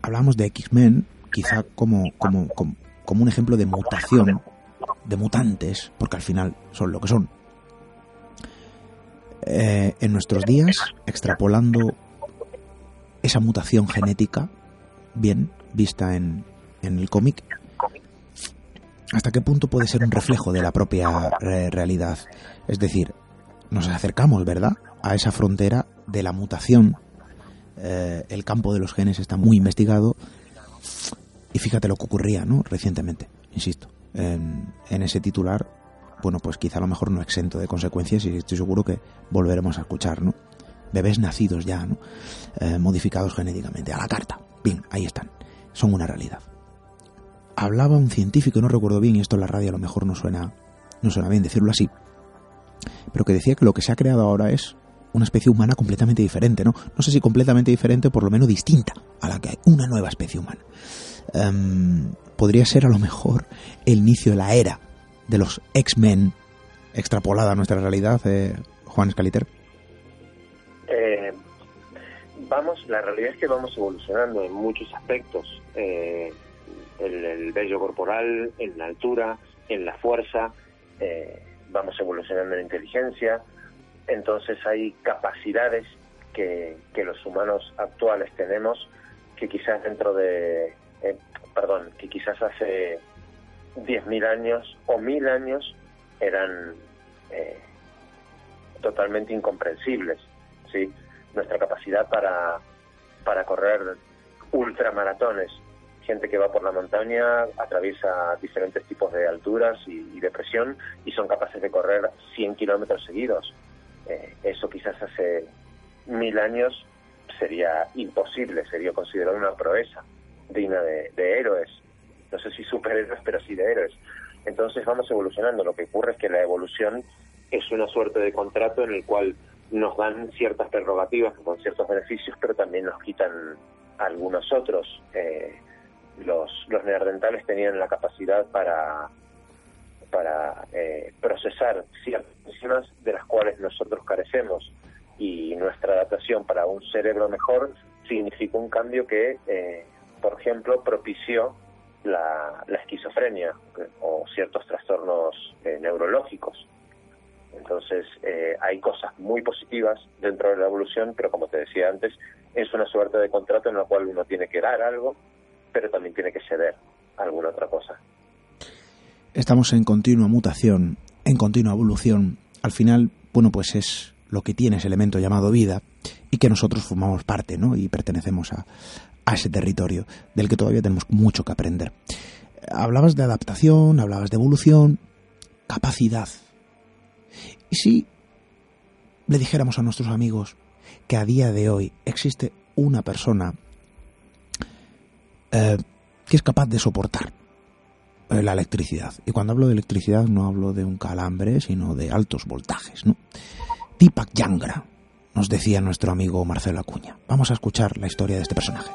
hablamos de X-Men, quizá como, como, como un ejemplo de mutación, de mutantes, porque al final son lo que son. Eh, en nuestros días, extrapolando esa mutación genética, bien vista en, en el cómic, ¿hasta qué punto puede ser un reflejo de la propia realidad? Es decir, nos acercamos, ¿verdad?, a esa frontera de la mutación. Eh, el campo de los genes está muy investigado y fíjate lo que ocurría, ¿no? Recientemente, insisto, en, ese titular, bueno, pues quizá a lo mejor no exento de consecuencias y estoy seguro que volveremos a escuchar, ¿no? Bebés nacidos ya, ¿no? Eh, modificados genéticamente, a la carta. Bien, ahí están. Son una realidad. Hablaba un científico, no recuerdo bien, y esto en la radio a lo mejor no suena, no suena bien decirlo así, pero que decía que lo que se ha creado ahora es una especie humana completamente diferente, ¿no? No sé si completamente diferente, por lo menos distinta a la que hay, una nueva especie humana. Em, podría ser a lo mejor el inicio de la era de los X-Men extrapolada a nuestra realidad, eh, Juan Scaliter? Eh, vamos, la realidad es que vamos evolucionando en muchos aspectos. Eh, el, el, vello corporal, en la altura, en la fuerza, eh, vamos evolucionando en inteligencia. Entonces hay capacidades que, que los humanos actuales tenemos que quizás dentro de eh, perdón, que quizás hace 10.000 años o 1.000 años eran eh, totalmente incomprensibles, ¿sí? nuestra capacidad para, para correr ultramaratones. Gente que va por la montaña, atraviesa diferentes tipos de alturas y, de presión y son capaces de correr 100 kilómetros seguidos. Eh, eso quizás hace mil años sería imposible, sería considerado una proeza digna de, héroes. No sé si superhéroes, pero sí de héroes. Entonces vamos evolucionando. Lo que ocurre es que la evolución es una suerte de contrato en el cual nos dan ciertas prerrogativas, con ciertos beneficios, pero también nos quitan algunos otros. Eh, los, los neandertales tenían la capacidad para, para eh, procesar ciertas enzimas de las cuales nosotros carecemos y nuestra adaptación para un cerebro mejor significó un cambio que, eh, por ejemplo, propició la, la esquizofrenia o ciertos trastornos neurológicos. Entonces, eh, hay cosas muy positivas dentro de la evolución, pero como te decía antes, es una suerte de contrato en la cual uno tiene que dar algo, pero también tiene que ceder alguna otra cosa. Estamos en continua mutación, en continua evolución. Al final, bueno, pues es lo que tiene ese elemento llamado vida y que nosotros formamos parte, ¿no? Y pertenecemos a, a ese territorio del que todavía tenemos mucho que aprender. Hablabas de adaptación, hablabas de evolución, capacidad ¿Y si le dijéramos a nuestros amigos que a día de hoy existe una persona eh, que es capaz de soportar eh, la electricidad? Y cuando hablo de electricidad no hablo de un calambre, sino de altos voltajes, ¿no? Deepak Yangra, nos decía nuestro amigo Marcelo Acuña. Vamos a escuchar la historia de este personaje.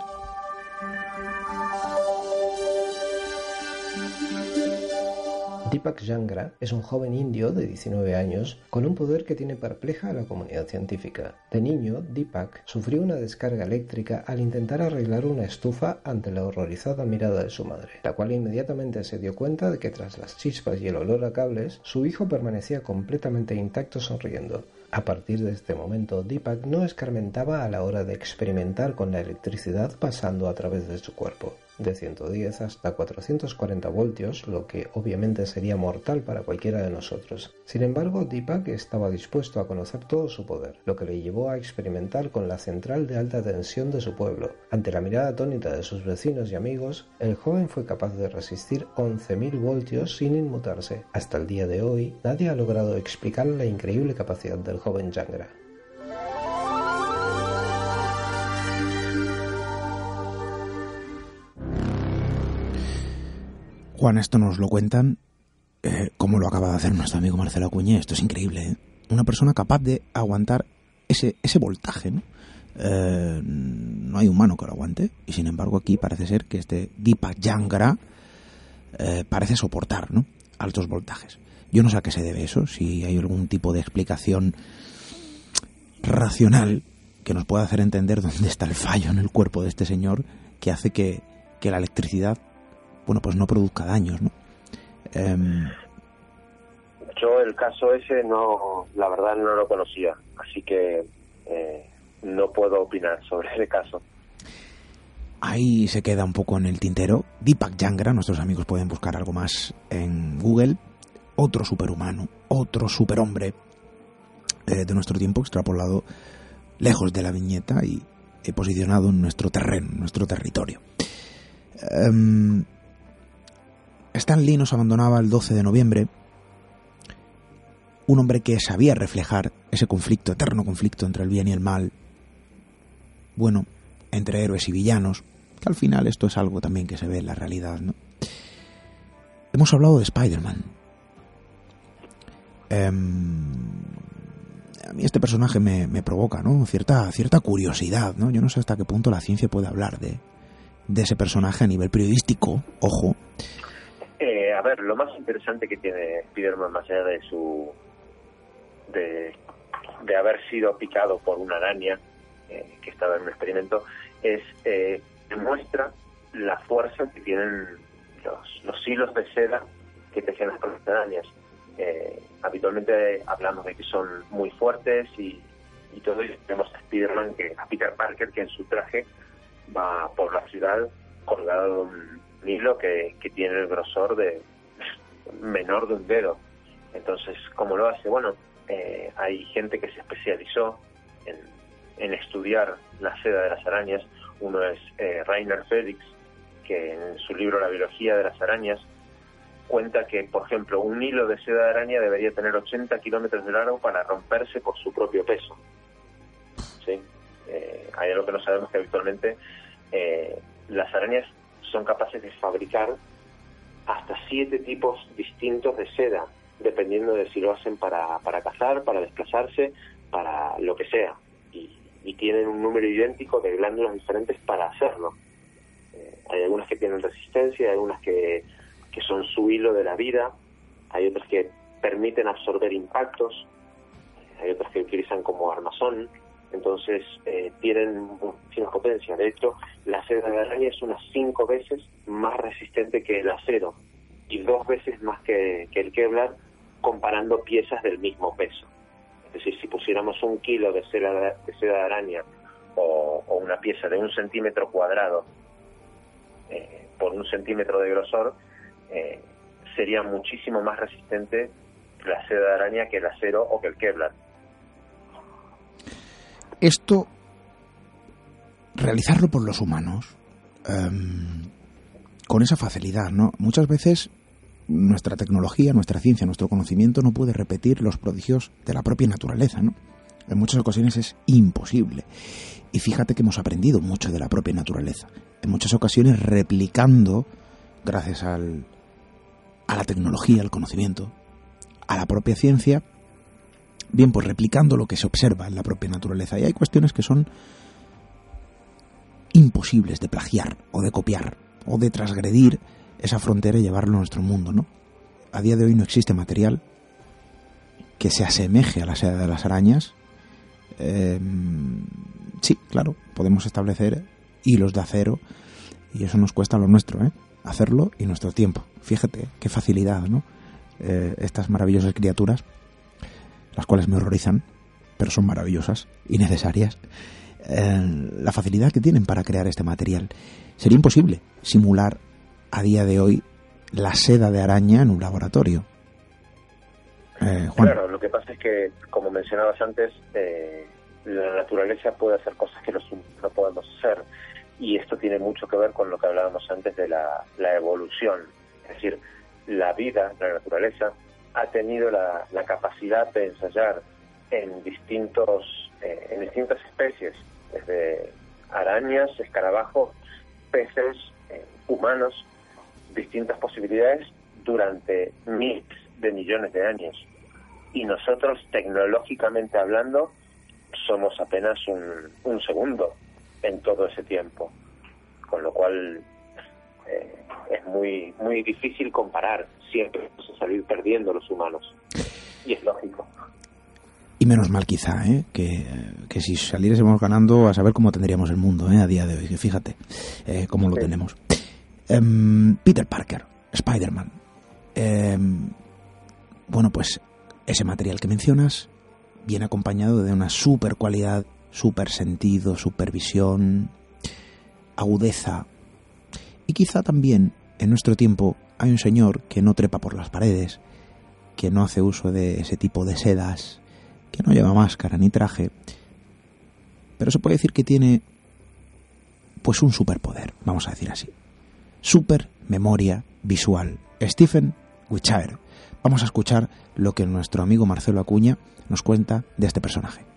Deepak Jangra es un joven indio de 19 años con un poder que tiene perpleja a la comunidad científica. De niño, Deepak sufrió una descarga eléctrica al intentar arreglar una estufa ante la horrorizada mirada de su madre, la cual inmediatamente se dio cuenta de que tras las chispas y el olor a cables, su hijo permanecía completamente intacto sonriendo. A partir de este momento, Deepak no escarmentaba a la hora de experimentar con la electricidad pasando a través de su cuerpo de 110 hasta 440 voltios, lo que obviamente sería mortal para cualquiera de nosotros. Sin embargo, Deepak estaba dispuesto a conocer todo su poder, lo que le llevó a experimentar con la central de alta tensión de su pueblo. Ante la mirada atónita de sus vecinos y amigos, el joven fue capaz de resistir 11.000 voltios sin inmutarse. Hasta el día de hoy, nadie ha logrado explicar la increíble capacidad del joven Jangra. Juan, esto nos lo cuentan eh, como lo acaba de hacer nuestro amigo Marcelo Acuñé. Esto es increíble. ¿eh? Una persona capaz de aguantar ese, ese voltaje, ¿no? Eh, no hay humano que lo aguante. Y sin embargo aquí parece ser que este Dipa Yangra parece soportar ¿no? altos voltajes. Yo no sé a qué se debe eso, si hay algún tipo de explicación racional que nos pueda hacer entender dónde está el fallo en el cuerpo de este señor que hace que, que la electricidad bueno, pues no produzca daños, ¿no? Em, Yo el caso ese no, la verdad no lo conocía, así que eh, no puedo opinar sobre ese caso. Ahí se queda un poco en el tintero. Deepak Yangra, nuestros amigos pueden buscar algo más en Google. Otro superhumano, otro superhombre eh, de nuestro tiempo extrapolado lejos de la viñeta y posicionado en nuestro terreno, en nuestro territorio. Em, Stan Lee nos abandonaba el 12 de noviembre, un hombre que sabía reflejar ese conflicto, eterno conflicto entre el bien y el mal, bueno, entre héroes y villanos, que al final esto es algo también que se ve en la realidad, ¿no? Hemos hablado de Spider-Man. Em, a mí este personaje me, provoca, ¿no? Cierta, cierta curiosidad, ¿no? Yo no sé hasta qué punto la ciencia puede hablar de, de ese personaje a nivel periodístico, ojo, a ver, lo más interesante que tiene Spider-Man, más allá de su. de, haber sido picado por una araña eh, que estaba en un experimento, es. Eh, demuestra la fuerza que tienen los, los hilos de seda que tejen las arañas. Eh, habitualmente hablamos de que son muy fuertes y, y todo, y vemos a Spider-Man, que, a Peter Parker, que en su traje va por la ciudad colgado de un hilo que, que tiene el grosor de menor de un dedo. Entonces, ¿cómo lo hace? Bueno, eh, hay gente que se especializó en, en estudiar la seda de las arañas. Uno es eh, Rainer Felix, que en su libro La biología de las arañas cuenta que, por ejemplo, un hilo de seda de araña debería tener 80 kilómetros de largo para romperse por su propio peso. ¿Sí? Eh, hay algo que no sabemos que habitualmente eh, las arañas son capaces de fabricar hasta siete tipos distintos de seda, dependiendo de si lo hacen para, para cazar, para desplazarse, para lo que sea. Y, tienen un número idéntico de glándulas diferentes para hacerlo. Eh, hay algunas que tienen resistencia, hay algunas que que son su hilo de la vida, hay otras que permiten absorber impactos, hay otras que utilizan como armazón, entonces eh, tienen muchísima potencia. De hecho, la seda de araña es unas cinco veces más resistente que el acero y dos veces más que, el Kevlar comparando piezas del mismo peso. Es decir, si pusiéramos un kilo de seda de, seda de araña o, una pieza de un centímetro cuadrado eh, por un centímetro de grosor, eh, sería muchísimo más resistente la seda de araña que el acero o que el Kevlar. Esto, realizarlo por los humanos, em, con esa facilidad, ¿no? Muchas veces nuestra tecnología, nuestra ciencia, nuestro conocimiento no puede repetir los prodigios de la propia naturaleza, ¿no? En muchas ocasiones es imposible. Y fíjate que hemos aprendido mucho de la propia naturaleza. En muchas ocasiones replicando, gracias al, a la tecnología, al conocimiento, a la propia ciencia, bien, pues replicando lo que se observa en la propia naturaleza. Y hay cuestiones que son imposibles de plagiar o de copiar o de transgredir esa frontera y llevarlo a nuestro mundo, ¿no? A día de hoy no existe material que se asemeje a la seda de las arañas. Em, sí, claro, podemos establecer hilos de acero y eso nos cuesta lo nuestro, ¿eh? hacerlo y nuestro tiempo. Fíjate qué facilidad, ¿no? Eh, estas maravillosas criaturas, las cuales me horrorizan, pero son maravillosas y necesarias, eh, la facilidad que tienen para crear este material. Sería imposible simular a día de hoy la seda de araña en un laboratorio. Eh, claro, lo que pasa es que, como mencionabas antes, la naturaleza puede hacer cosas que los no podemos hacer y esto tiene mucho que ver con lo que hablábamos antes de la, evolución. Es decir, la vida, la naturaleza, ha tenido la, capacidad de ensayar en distintos eh, en distintas especies, desde arañas, escarabajos, peces, eh, humanos, distintas posibilidades durante miles de millones de años. Y nosotros, tecnológicamente hablando, somos apenas un, un segundo en todo ese tiempo. Con lo cual eh, es muy, muy difícil comparar. Siempre vamos a salir perdiendo los humanos. Y es lógico. Y menos mal quizá, ¿eh? que, que si saliésemos ganando, a saber cómo tendríamos el mundo ¿eh? a día de hoy. Que fíjate eh, cómo lo tenemos. Em, Peter Parker, Spider-Man. Em, bueno, pues ese material que mencionas viene acompañado de una super cualidad super sentido, supervisión, agudeza. Y quizá también en nuestro tiempo hay un señor que no trepa por las paredes, que no hace uso de ese tipo de sedas, que no lleva máscara ni traje, pero se puede decir que tiene pues un superpoder, vamos a decir así. Super memoria visual. Stephen Witcher. Vamos a escuchar lo que nuestro amigo Marcelo Acuña nos cuenta de este personaje.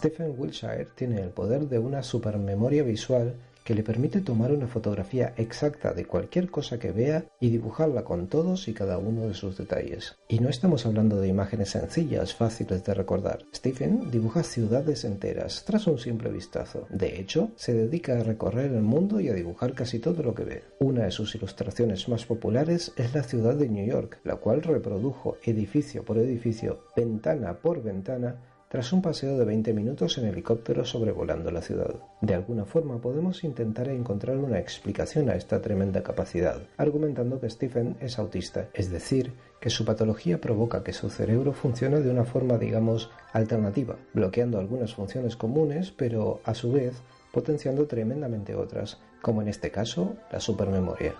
Stephen Wilshire tiene el poder de una supermemoria visual que le permite tomar una fotografía exacta de cualquier cosa que vea y dibujarla con todos y cada uno de sus detalles. Y no estamos hablando de imágenes sencillas, fáciles de recordar. Stephen dibuja ciudades enteras tras un simple vistazo. De hecho, se dedica a recorrer el mundo y a dibujar casi todo lo que ve. Una de sus ilustraciones más populares es la ciudad de New York, la cual reprodujo edificio por edificio, ventana por ventana, tras un paseo de 20 minutos en helicóptero sobrevolando la ciudad. De alguna forma podemos intentar encontrar una explicación a esta tremenda capacidad, argumentando que Stephen es autista, es decir, que su patología provoca que su cerebro funcione de una forma, digamos, alternativa, bloqueando algunas funciones comunes, pero a su vez potenciando tremendamente otras, como en este caso la supermemoria.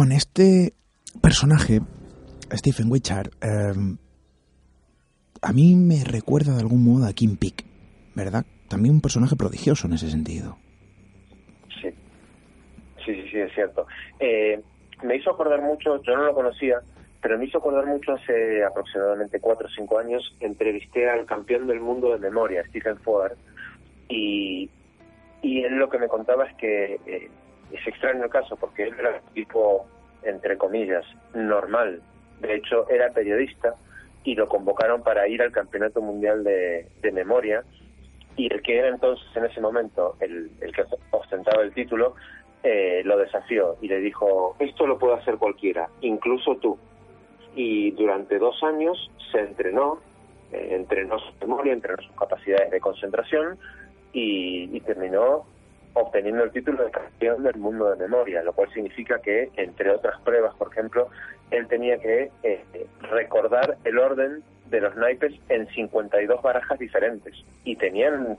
Juan, este personaje, Stephen Wichard, em, a mí me recuerda de algún modo a Kim Peek, ¿verdad? También un personaje prodigioso en ese sentido. Sí, sí, sí, sí es cierto. Eh, me hizo acordar mucho, yo no lo conocía, pero me hizo acordar mucho hace aproximadamente cuatro o cinco años, entrevisté al campeón del mundo de memoria, Stephen Ford, y, y él lo que me contaba es que eh, es extraño el caso, porque él era un tipo, entre comillas, normal. De hecho, era periodista y lo convocaron para ir al Campeonato Mundial de, Memoria. Y el que era entonces, en ese momento, el, el que ostentaba el título, eh, lo desafió y le dijo, esto lo puede hacer cualquiera, incluso tú. Y durante dos años se entrenó, eh, entrenó su memoria, entrenó sus capacidades de concentración y, terminó obteniendo el título de campeón del mundo de memoria, lo cual significa que, entre otras pruebas, por ejemplo, él tenía que eh, recordar el orden de los naipes en 52 barajas diferentes y tenían,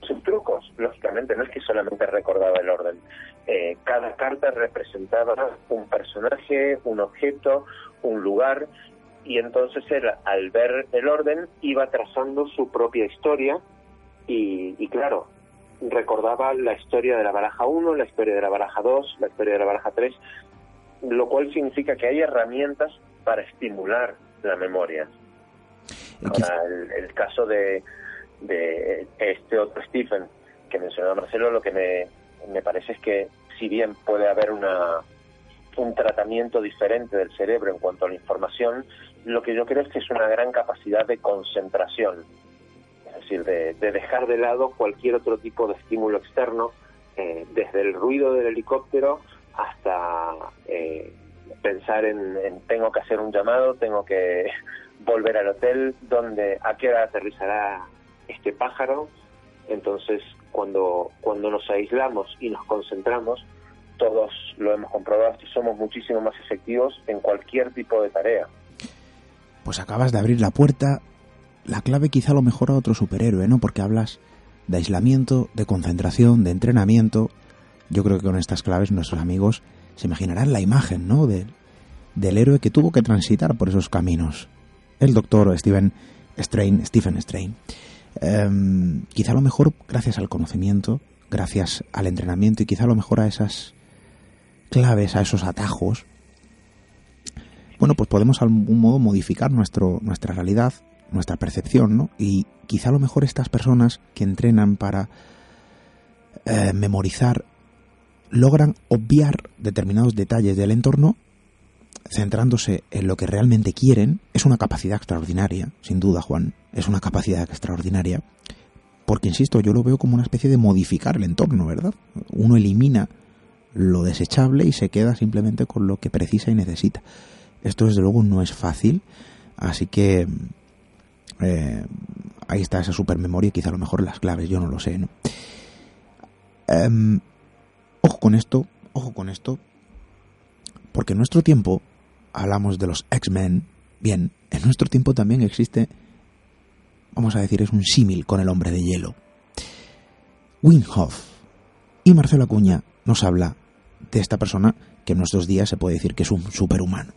sus trucos, lógicamente, no es que solamente recordaba el orden. Eh, cada carta representaba un personaje, un objeto, un lugar y entonces él, al ver el orden, iba trazando su propia historia y, y claro, recordaba la historia de la baraja 1, la historia de la baraja 2, la historia de la baraja 3, lo cual significa que hay herramientas para estimular la memoria. Ahora, el, caso de, de este otro Stephen que mencionaba Marcelo, lo que me, me parece es que si bien puede haber una, un tratamiento diferente del cerebro en cuanto a la información, lo que yo creo es que es una gran capacidad de concentración, decir, de, dejar de lado cualquier otro tipo de estímulo externo, eh, desde el ruido del helicóptero hasta eh, pensar en, en, tengo que hacer un llamado, tengo que *laughs* volver al hotel, donde a qué hora aterrizará este pájaro. Entonces, cuando, cuando nos aislamos y nos concentramos, todos lo hemos comprobado, somos muchísimo más efectivos en cualquier tipo de tarea. Pues acabas de abrir la puerta, la clave quizá lo mejor a otro superhéroe, ¿no? Porque hablas de aislamiento, de concentración, de entrenamiento. Yo creo que con estas claves nuestros amigos se imaginarán la imagen, ¿no? del héroe que tuvo que transitar por esos caminos el doctor Stephen Strain, Stephen Strain. Em, quizá a lo mejor gracias al conocimiento, gracias al entrenamiento y quizá a lo mejor a esas claves, a esos atajos, bueno, pues podemos de algún modo modificar nuestro, nuestra realidad, nuestra percepción, ¿no? Y quizá a lo mejor estas personas que entrenan para eh, memorizar logran obviar determinados detalles del entorno centrándose en lo que realmente quieren, es una capacidad extraordinaria, sin duda, Juan, es una capacidad extraordinaria, porque, insisto, yo lo veo como una especie de modificar el entorno, ¿verdad? Uno elimina lo desechable y se queda simplemente con lo que precisa y necesita. Esto, desde luego, no es fácil, así que eh, ahí está esa supermemoria, quizá a lo mejor las claves, yo no lo sé, ¿no? Em, ojo con esto, ojo con esto, porque en nuestro tiempo hablamos de los X-Men, bien, en nuestro tiempo también existe, vamos a decir, es un símil con el hombre de hielo. Winhoff y Marcelo Acuña nos habla de esta persona que en nuestros días se puede decir que es un superhumano.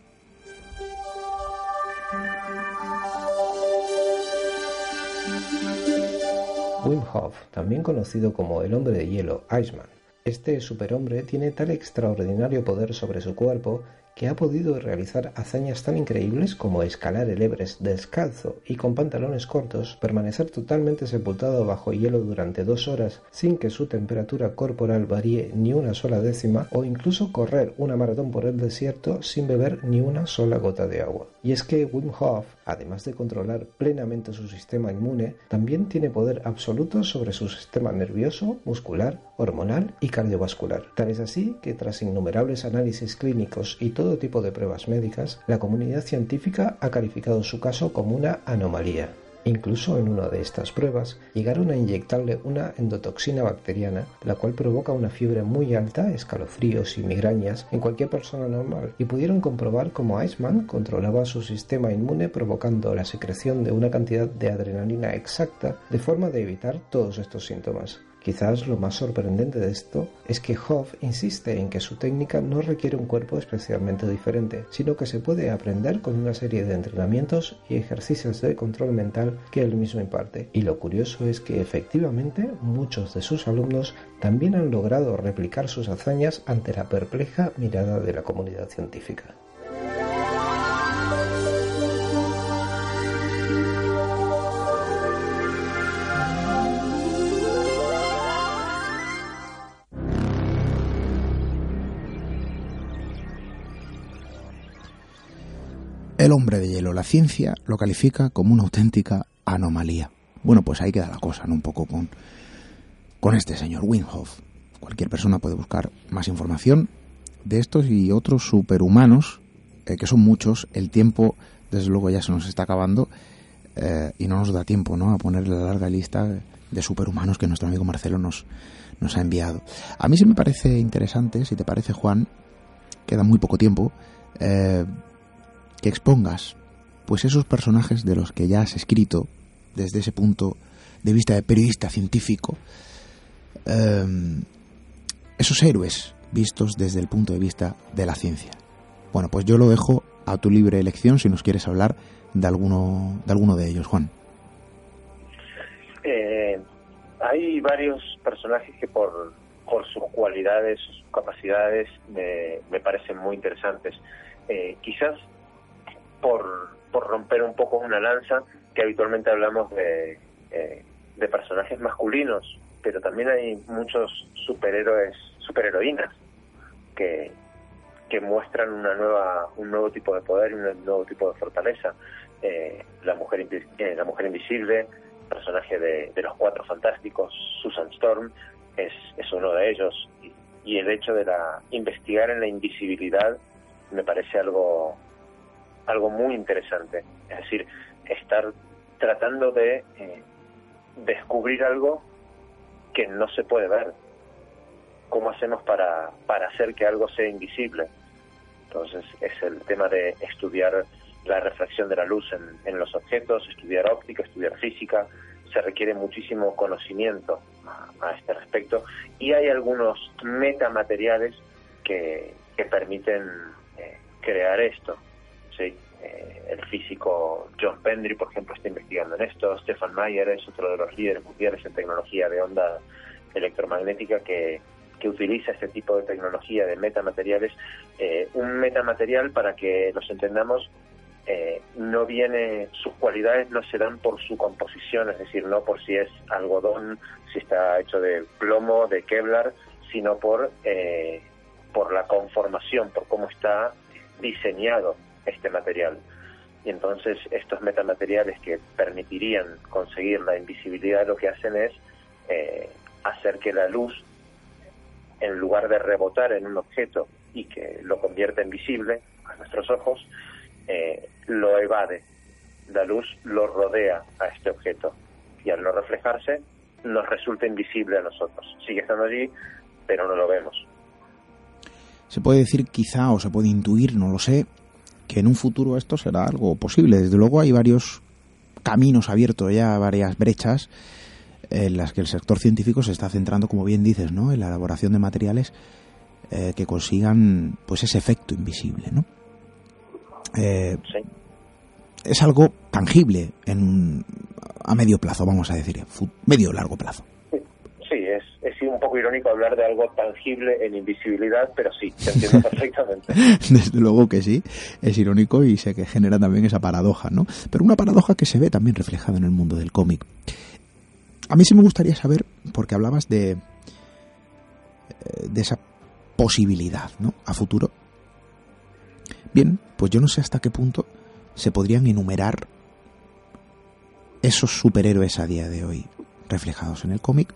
Wim Hof, también conocido como el hombre de hielo, Iceman. Este superhombre tiene tal extraordinario poder sobre su cuerpo que ha podido realizar hazañas tan increíbles como escalar el Everest descalzo y con pantalones cortos, permanecer totalmente sepultado bajo hielo durante dos horas sin que su temperatura corporal varíe ni una sola décima o incluso correr una maratón por el desierto sin beber ni una sola gota de agua. Y es que Wim Hof, además de controlar plenamente su sistema inmune, también tiene poder absoluto sobre su sistema nervioso, muscular, hormonal y cardiovascular. Tal es así que tras innumerables análisis clínicos y todo tipo de pruebas médicas, la comunidad científica ha calificado su caso como una anomalía. Incluso en una de estas pruebas llegaron a inyectarle una endotoxina bacteriana, la cual provoca una fiebre muy alta, escalofríos y migrañas en cualquier persona normal, y pudieron comprobar cómo Iceman controlaba su sistema inmune provocando la secreción de una cantidad de adrenalina exacta de forma de evitar todos estos síntomas. Quizás lo más sorprendente de esto es que Hoff insiste en que su técnica no requiere un cuerpo especialmente diferente, sino que se puede aprender con una serie de entrenamientos y ejercicios de control mental que él mismo imparte. Y lo curioso es que efectivamente muchos de sus alumnos también han logrado replicar sus hazañas ante la perpleja mirada de la comunidad científica. El hombre de hielo, la ciencia, lo califica como una auténtica anomalía. Bueno, pues ahí queda la cosa, ¿no? Un poco con, con este señor Winhoff. Cualquier persona puede buscar más información de estos y otros superhumanos, eh, que son muchos. El tiempo, desde luego, ya se nos está acabando eh, y no nos da tiempo, ¿no? A poner la larga lista de superhumanos que nuestro amigo Marcelo nos, nos ha enviado. A mí sí me parece interesante, si te parece, Juan, queda muy poco tiempo. Eh, que expongas pues esos personajes de los que ya has escrito desde ese punto de vista de periodista científico, em, esos héroes vistos desde el punto de vista de la ciencia. Bueno, pues yo lo dejo a tu libre elección si nos quieres hablar de alguno de, alguno de ellos, Juan. Eh, hay varios personajes que por, sus cualidades, sus capacidades, me, me parecen muy interesantes. Eh, quizás por, por romper un poco una lanza, que habitualmente hablamos de, eh, de personajes masculinos, pero también hay muchos superhéroes, superheroínas, que, que muestran una nueva, un nuevo tipo de poder y un nuevo tipo de fortaleza. Eh, la, mujer, eh, la mujer invisible, personaje de, de, los cuatro fantásticos, Susan Storm, es, es uno de ellos. Y, y el hecho de la investigar en la invisibilidad me parece algo algo muy interesante. Es decir, estar tratando de eh, descubrir algo que no se puede ver. ¿Cómo hacemos para, para hacer que algo sea invisible? Entonces es el tema de estudiar la refracción de la luz en, en los objetos, estudiar óptica, estudiar física. Se requiere muchísimo conocimiento a, este respecto y hay algunos metamateriales que, que permiten eh, crear esto. Eh, el físico John Pendry, por ejemplo, está investigando en esto. Stefan Mayer es otro de los líderes mundiales en tecnología de onda electromagnética que, que utiliza este tipo de tecnología de metamateriales. Eh, un metamaterial, para que los entendamos, eh, no viene, sus cualidades no se dan por su composición, es decir, no por si es algodón, si está hecho de plomo, de Kevlar, sino por, eh, por la conformación, por cómo está diseñado este material. Y entonces estos metamateriales que permitirían conseguir la invisibilidad lo que hacen es eh, hacer que la luz, en lugar de rebotar en un objeto y que lo convierta en visible a nuestros ojos, eh, lo evade. La luz lo rodea a este objeto y al no reflejarse nos resulta invisible a nosotros. Sigue estando allí, pero no lo vemos. Se puede decir quizá o se puede intuir, no lo sé, que en un futuro esto será algo posible. Desde luego hay varios caminos abiertos ya, varias brechas en las que el sector científico se está centrando, como bien dices, ¿no? en la elaboración de materiales eh, que consigan pues ese efecto invisible. ¿no? Eh, Sí. Es algo tangible en, a medio plazo, vamos a decir, medio largo plazo. Sí, es, es un poco irónico hablar de algo tangible en invisibilidad, pero sí, te entiendo *laughs* perfectamente. Desde luego que sí, es irónico y sé que genera también esa paradoja, ¿no? Pero una paradoja que se ve también reflejada en el mundo del cómic. A mí sí me gustaría saber, porque hablabas de, eh, de esa posibilidad, ¿no? A futuro. Bien, pues yo no sé hasta qué punto se podrían enumerar esos superhéroes a día de hoy reflejados en el cómic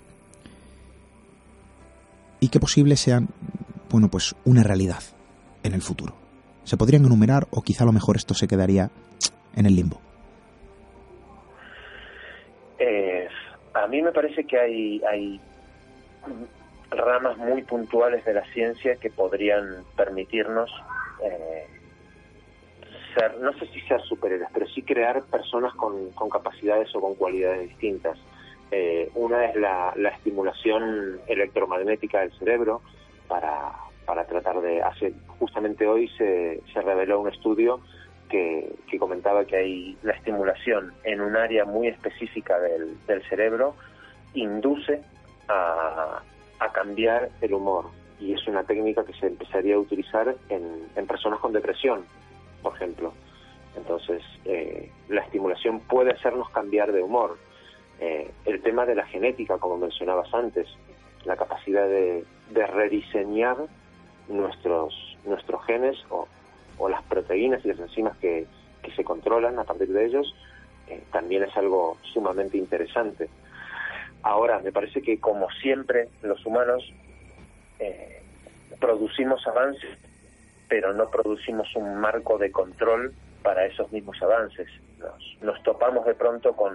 y que posibles sean, bueno, pues una realidad en el futuro. Se podrían enumerar o quizá a lo mejor esto se quedaría en el limbo. Eh, a mí me parece que hay, hay ramas muy puntuales de la ciencia que podrían permitirnos eh, ser, no sé si ser superhéroes, pero sí crear personas con, con capacidades o con cualidades distintas. Eh, una es la, estimulación electromagnética del cerebro para, para tratar de hacer. Justamente hoy se, se reveló un estudio que, que, comentaba que hay la estimulación en un área muy específica del, del cerebro induce a, a cambiar el humor y es una técnica que se empezaría a utilizar en, en personas con depresión, por ejemplo. Entonces, eh, la estimulación puede hacernos cambiar de humor. Eh, el tema de la genética, como mencionabas antes, la capacidad de, rediseñar nuestros, nuestros genes o, las proteínas y las enzimas que, se controlan a partir de ellos, eh, también es algo sumamente interesante. Ahora, me parece que como siempre los humanos producimos avances, pero no producimos un marco de control para esos mismos avances. Nos, topamos de pronto con,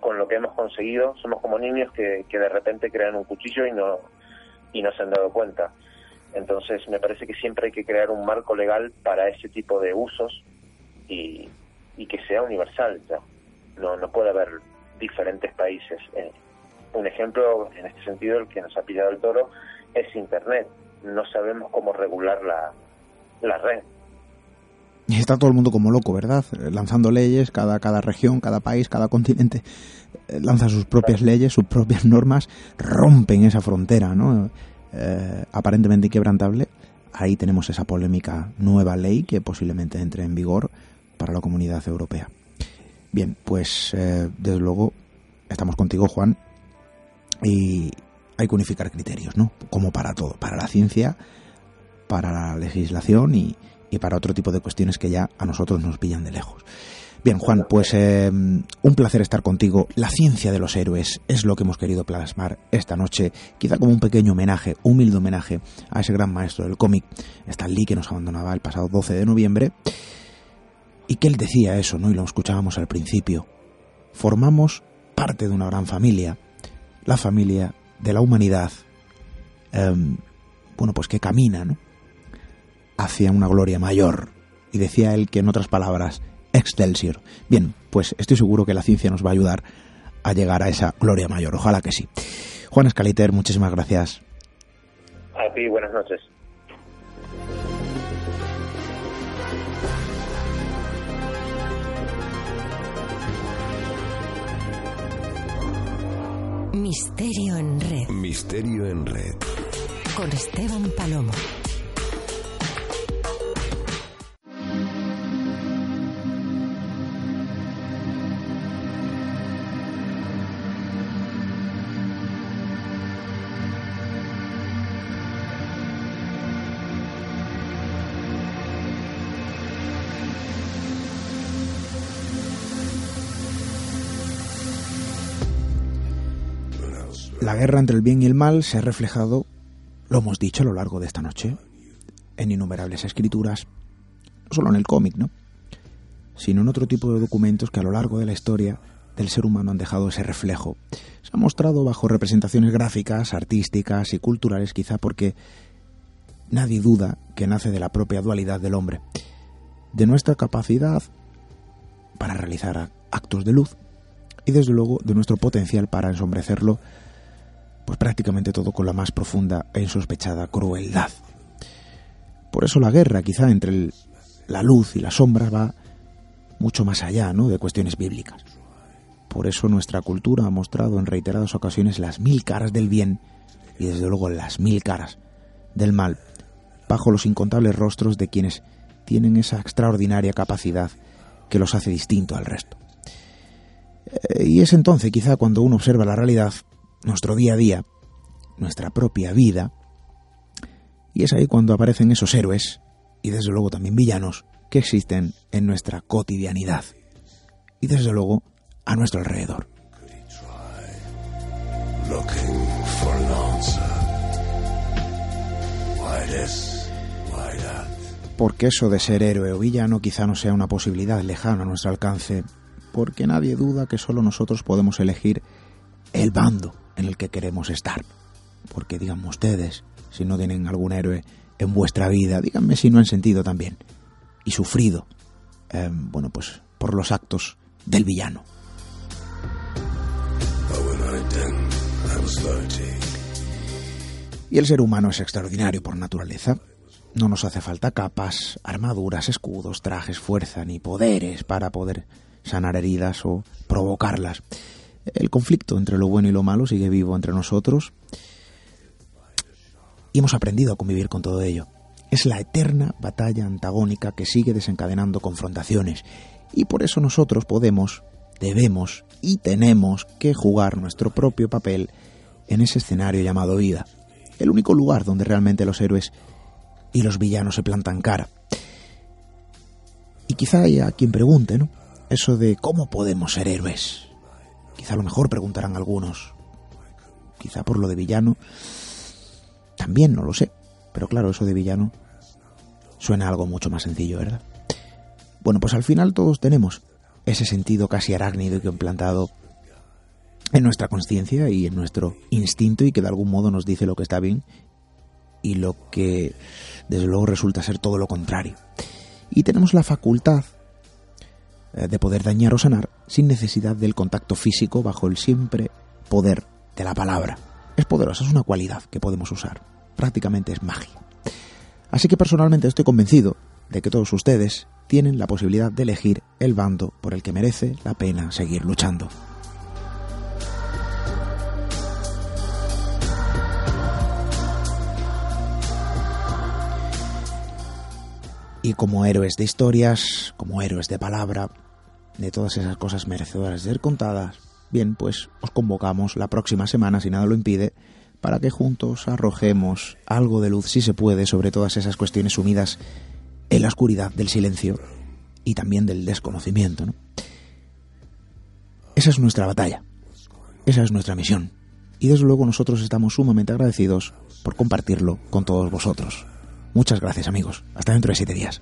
con, lo que hemos conseguido, somos como niños que, que, de repente crean un cuchillo y no, y no se han dado cuenta. Entonces me parece que siempre hay que crear un marco legal para ese tipo de usos y, y que sea universal. No, no puede haber diferentes países. Eh, un ejemplo en este sentido, el que nos ha pillado el toro, es Internet. No sabemos cómo regular la, la red y está todo el mundo como loco, ¿verdad? Eh, lanzando leyes, cada, cada región, cada país, cada *laughs* continente eh, lanza sus propias leyes, sus propias normas, rompen esa frontera, ¿no? Eh, aparentemente inquebrantable. Ahí tenemos esa polémica nueva ley que posiblemente entre en vigor para la comunidad europea. Bien, pues desde luego estamos contigo, Juan, y hay que unificar criterios, ¿no? Como para todo, para la ciencia, para la legislación y, y para otro tipo de cuestiones que ya a nosotros nos pillan de lejos. Bien, Juan, pues eh, un placer estar contigo. La ciencia de los héroes es lo que hemos querido plasmar esta noche, quizá como un pequeño homenaje, humilde homenaje a ese gran maestro del cómic, Stan Lee, que nos abandonaba el pasado 12 de noviembre, y que él decía eso, ¿no? Y lo escuchábamos al principio. Formamos parte de una gran familia, la familia de la humanidad, em, bueno, pues que camina, ¿no? Hacia una gloria mayor. Y decía él que en otras palabras, Excelsior. Bien, pues estoy seguro que la ciencia nos va a ayudar a llegar a esa gloria mayor. Ojalá que sí. Juan Escaliter, muchísimas gracias. A ti, buenas noches. Misterio en red. Misterio en red. Con Esteban Palomo. La guerra entre el bien y el mal se ha reflejado, lo hemos dicho a lo largo de esta noche, en innumerables escrituras, no solo en el cómic, ¿no? sino en otro tipo de documentos que a lo largo de la historia del ser humano han dejado ese reflejo. Se ha mostrado bajo representaciones gráficas, artísticas y culturales, quizá porque nadie duda que nace de la propia dualidad del hombre, de nuestra capacidad para realizar actos de luz y desde luego de nuestro potencial para ensombrecerlo pues prácticamente todo con la más profunda e insospechada crueldad. Por eso la guerra, quizá entre la luz y la sombra, va mucho más allá ¿no? de cuestiones bíblicas. Por eso nuestra cultura ha mostrado en reiteradas ocasiones las mil caras del bien y desde luego las mil caras del mal, bajo los incontables rostros de quienes tienen esa extraordinaria capacidad que los hace distinto al resto. Eh, y es entonces quizá cuando uno observa la realidad nuestro día a día, nuestra propia vida, y es ahí cuando aparecen esos héroes, y desde luego también villanos, que existen en nuestra cotidianidad, y desde luego a nuestro alrededor. Porque eso de ser héroe o villano quizá no sea una posibilidad lejana a nuestro alcance, porque nadie duda que solo nosotros podemos elegir el bando en el que queremos estar. Porque díganme ustedes, si no tienen algún héroe en vuestra vida, díganme si no han sentido también y sufrido, em, bueno, pues por los actos del villano. Y el ser humano es extraordinario por naturaleza. No nos hace falta capas, armaduras, escudos, trajes, fuerza ni poderes para poder sanar heridas o provocarlas. El conflicto entre lo bueno y lo malo sigue vivo entre nosotros y hemos aprendido a convivir con todo ello. Es la eterna batalla antagónica que sigue desencadenando confrontaciones y por eso nosotros podemos, debemos y tenemos que jugar nuestro propio papel en ese escenario llamado vida el único lugar donde realmente los héroes y los villanos se plantan cara. Y quizá haya quien pregunte, ¿no? Eso de cómo podemos ser héroes. Quizá a lo mejor preguntarán algunos. Quizá por lo de villano. También no lo sé. Pero claro, eso de villano suena algo mucho más sencillo, ¿verdad? Bueno, pues al final todos tenemos ese sentido casi arácnido que implantado en nuestra conciencia y en nuestro instinto y que de algún modo nos dice lo que está bien y lo que desde luego resulta ser todo lo contrario. Y tenemos la facultad de poder dañar o sanar sin necesidad del contacto físico bajo el siempre poder de la palabra. Es poderosa, es una cualidad que podemos usar. Prácticamente es magia. Así que personalmente estoy convencido de que todos ustedes tienen la posibilidad de elegir el bando por el que merece la pena seguir luchando. Y como héroes de historias, como héroes de palabra, de todas esas cosas merecedoras de ser contadas, bien, pues os convocamos la próxima semana, si nada lo impide, para que juntos arrojemos algo de luz, si se puede, sobre todas esas cuestiones sumidas en la oscuridad del silencio y también del desconocimiento. Esa es nuestra batalla, esa es nuestra misión, y desde luego nosotros estamos sumamente agradecidos por compartirlo con todos vosotros. Muchas gracias amigos. Hasta dentro de siete días.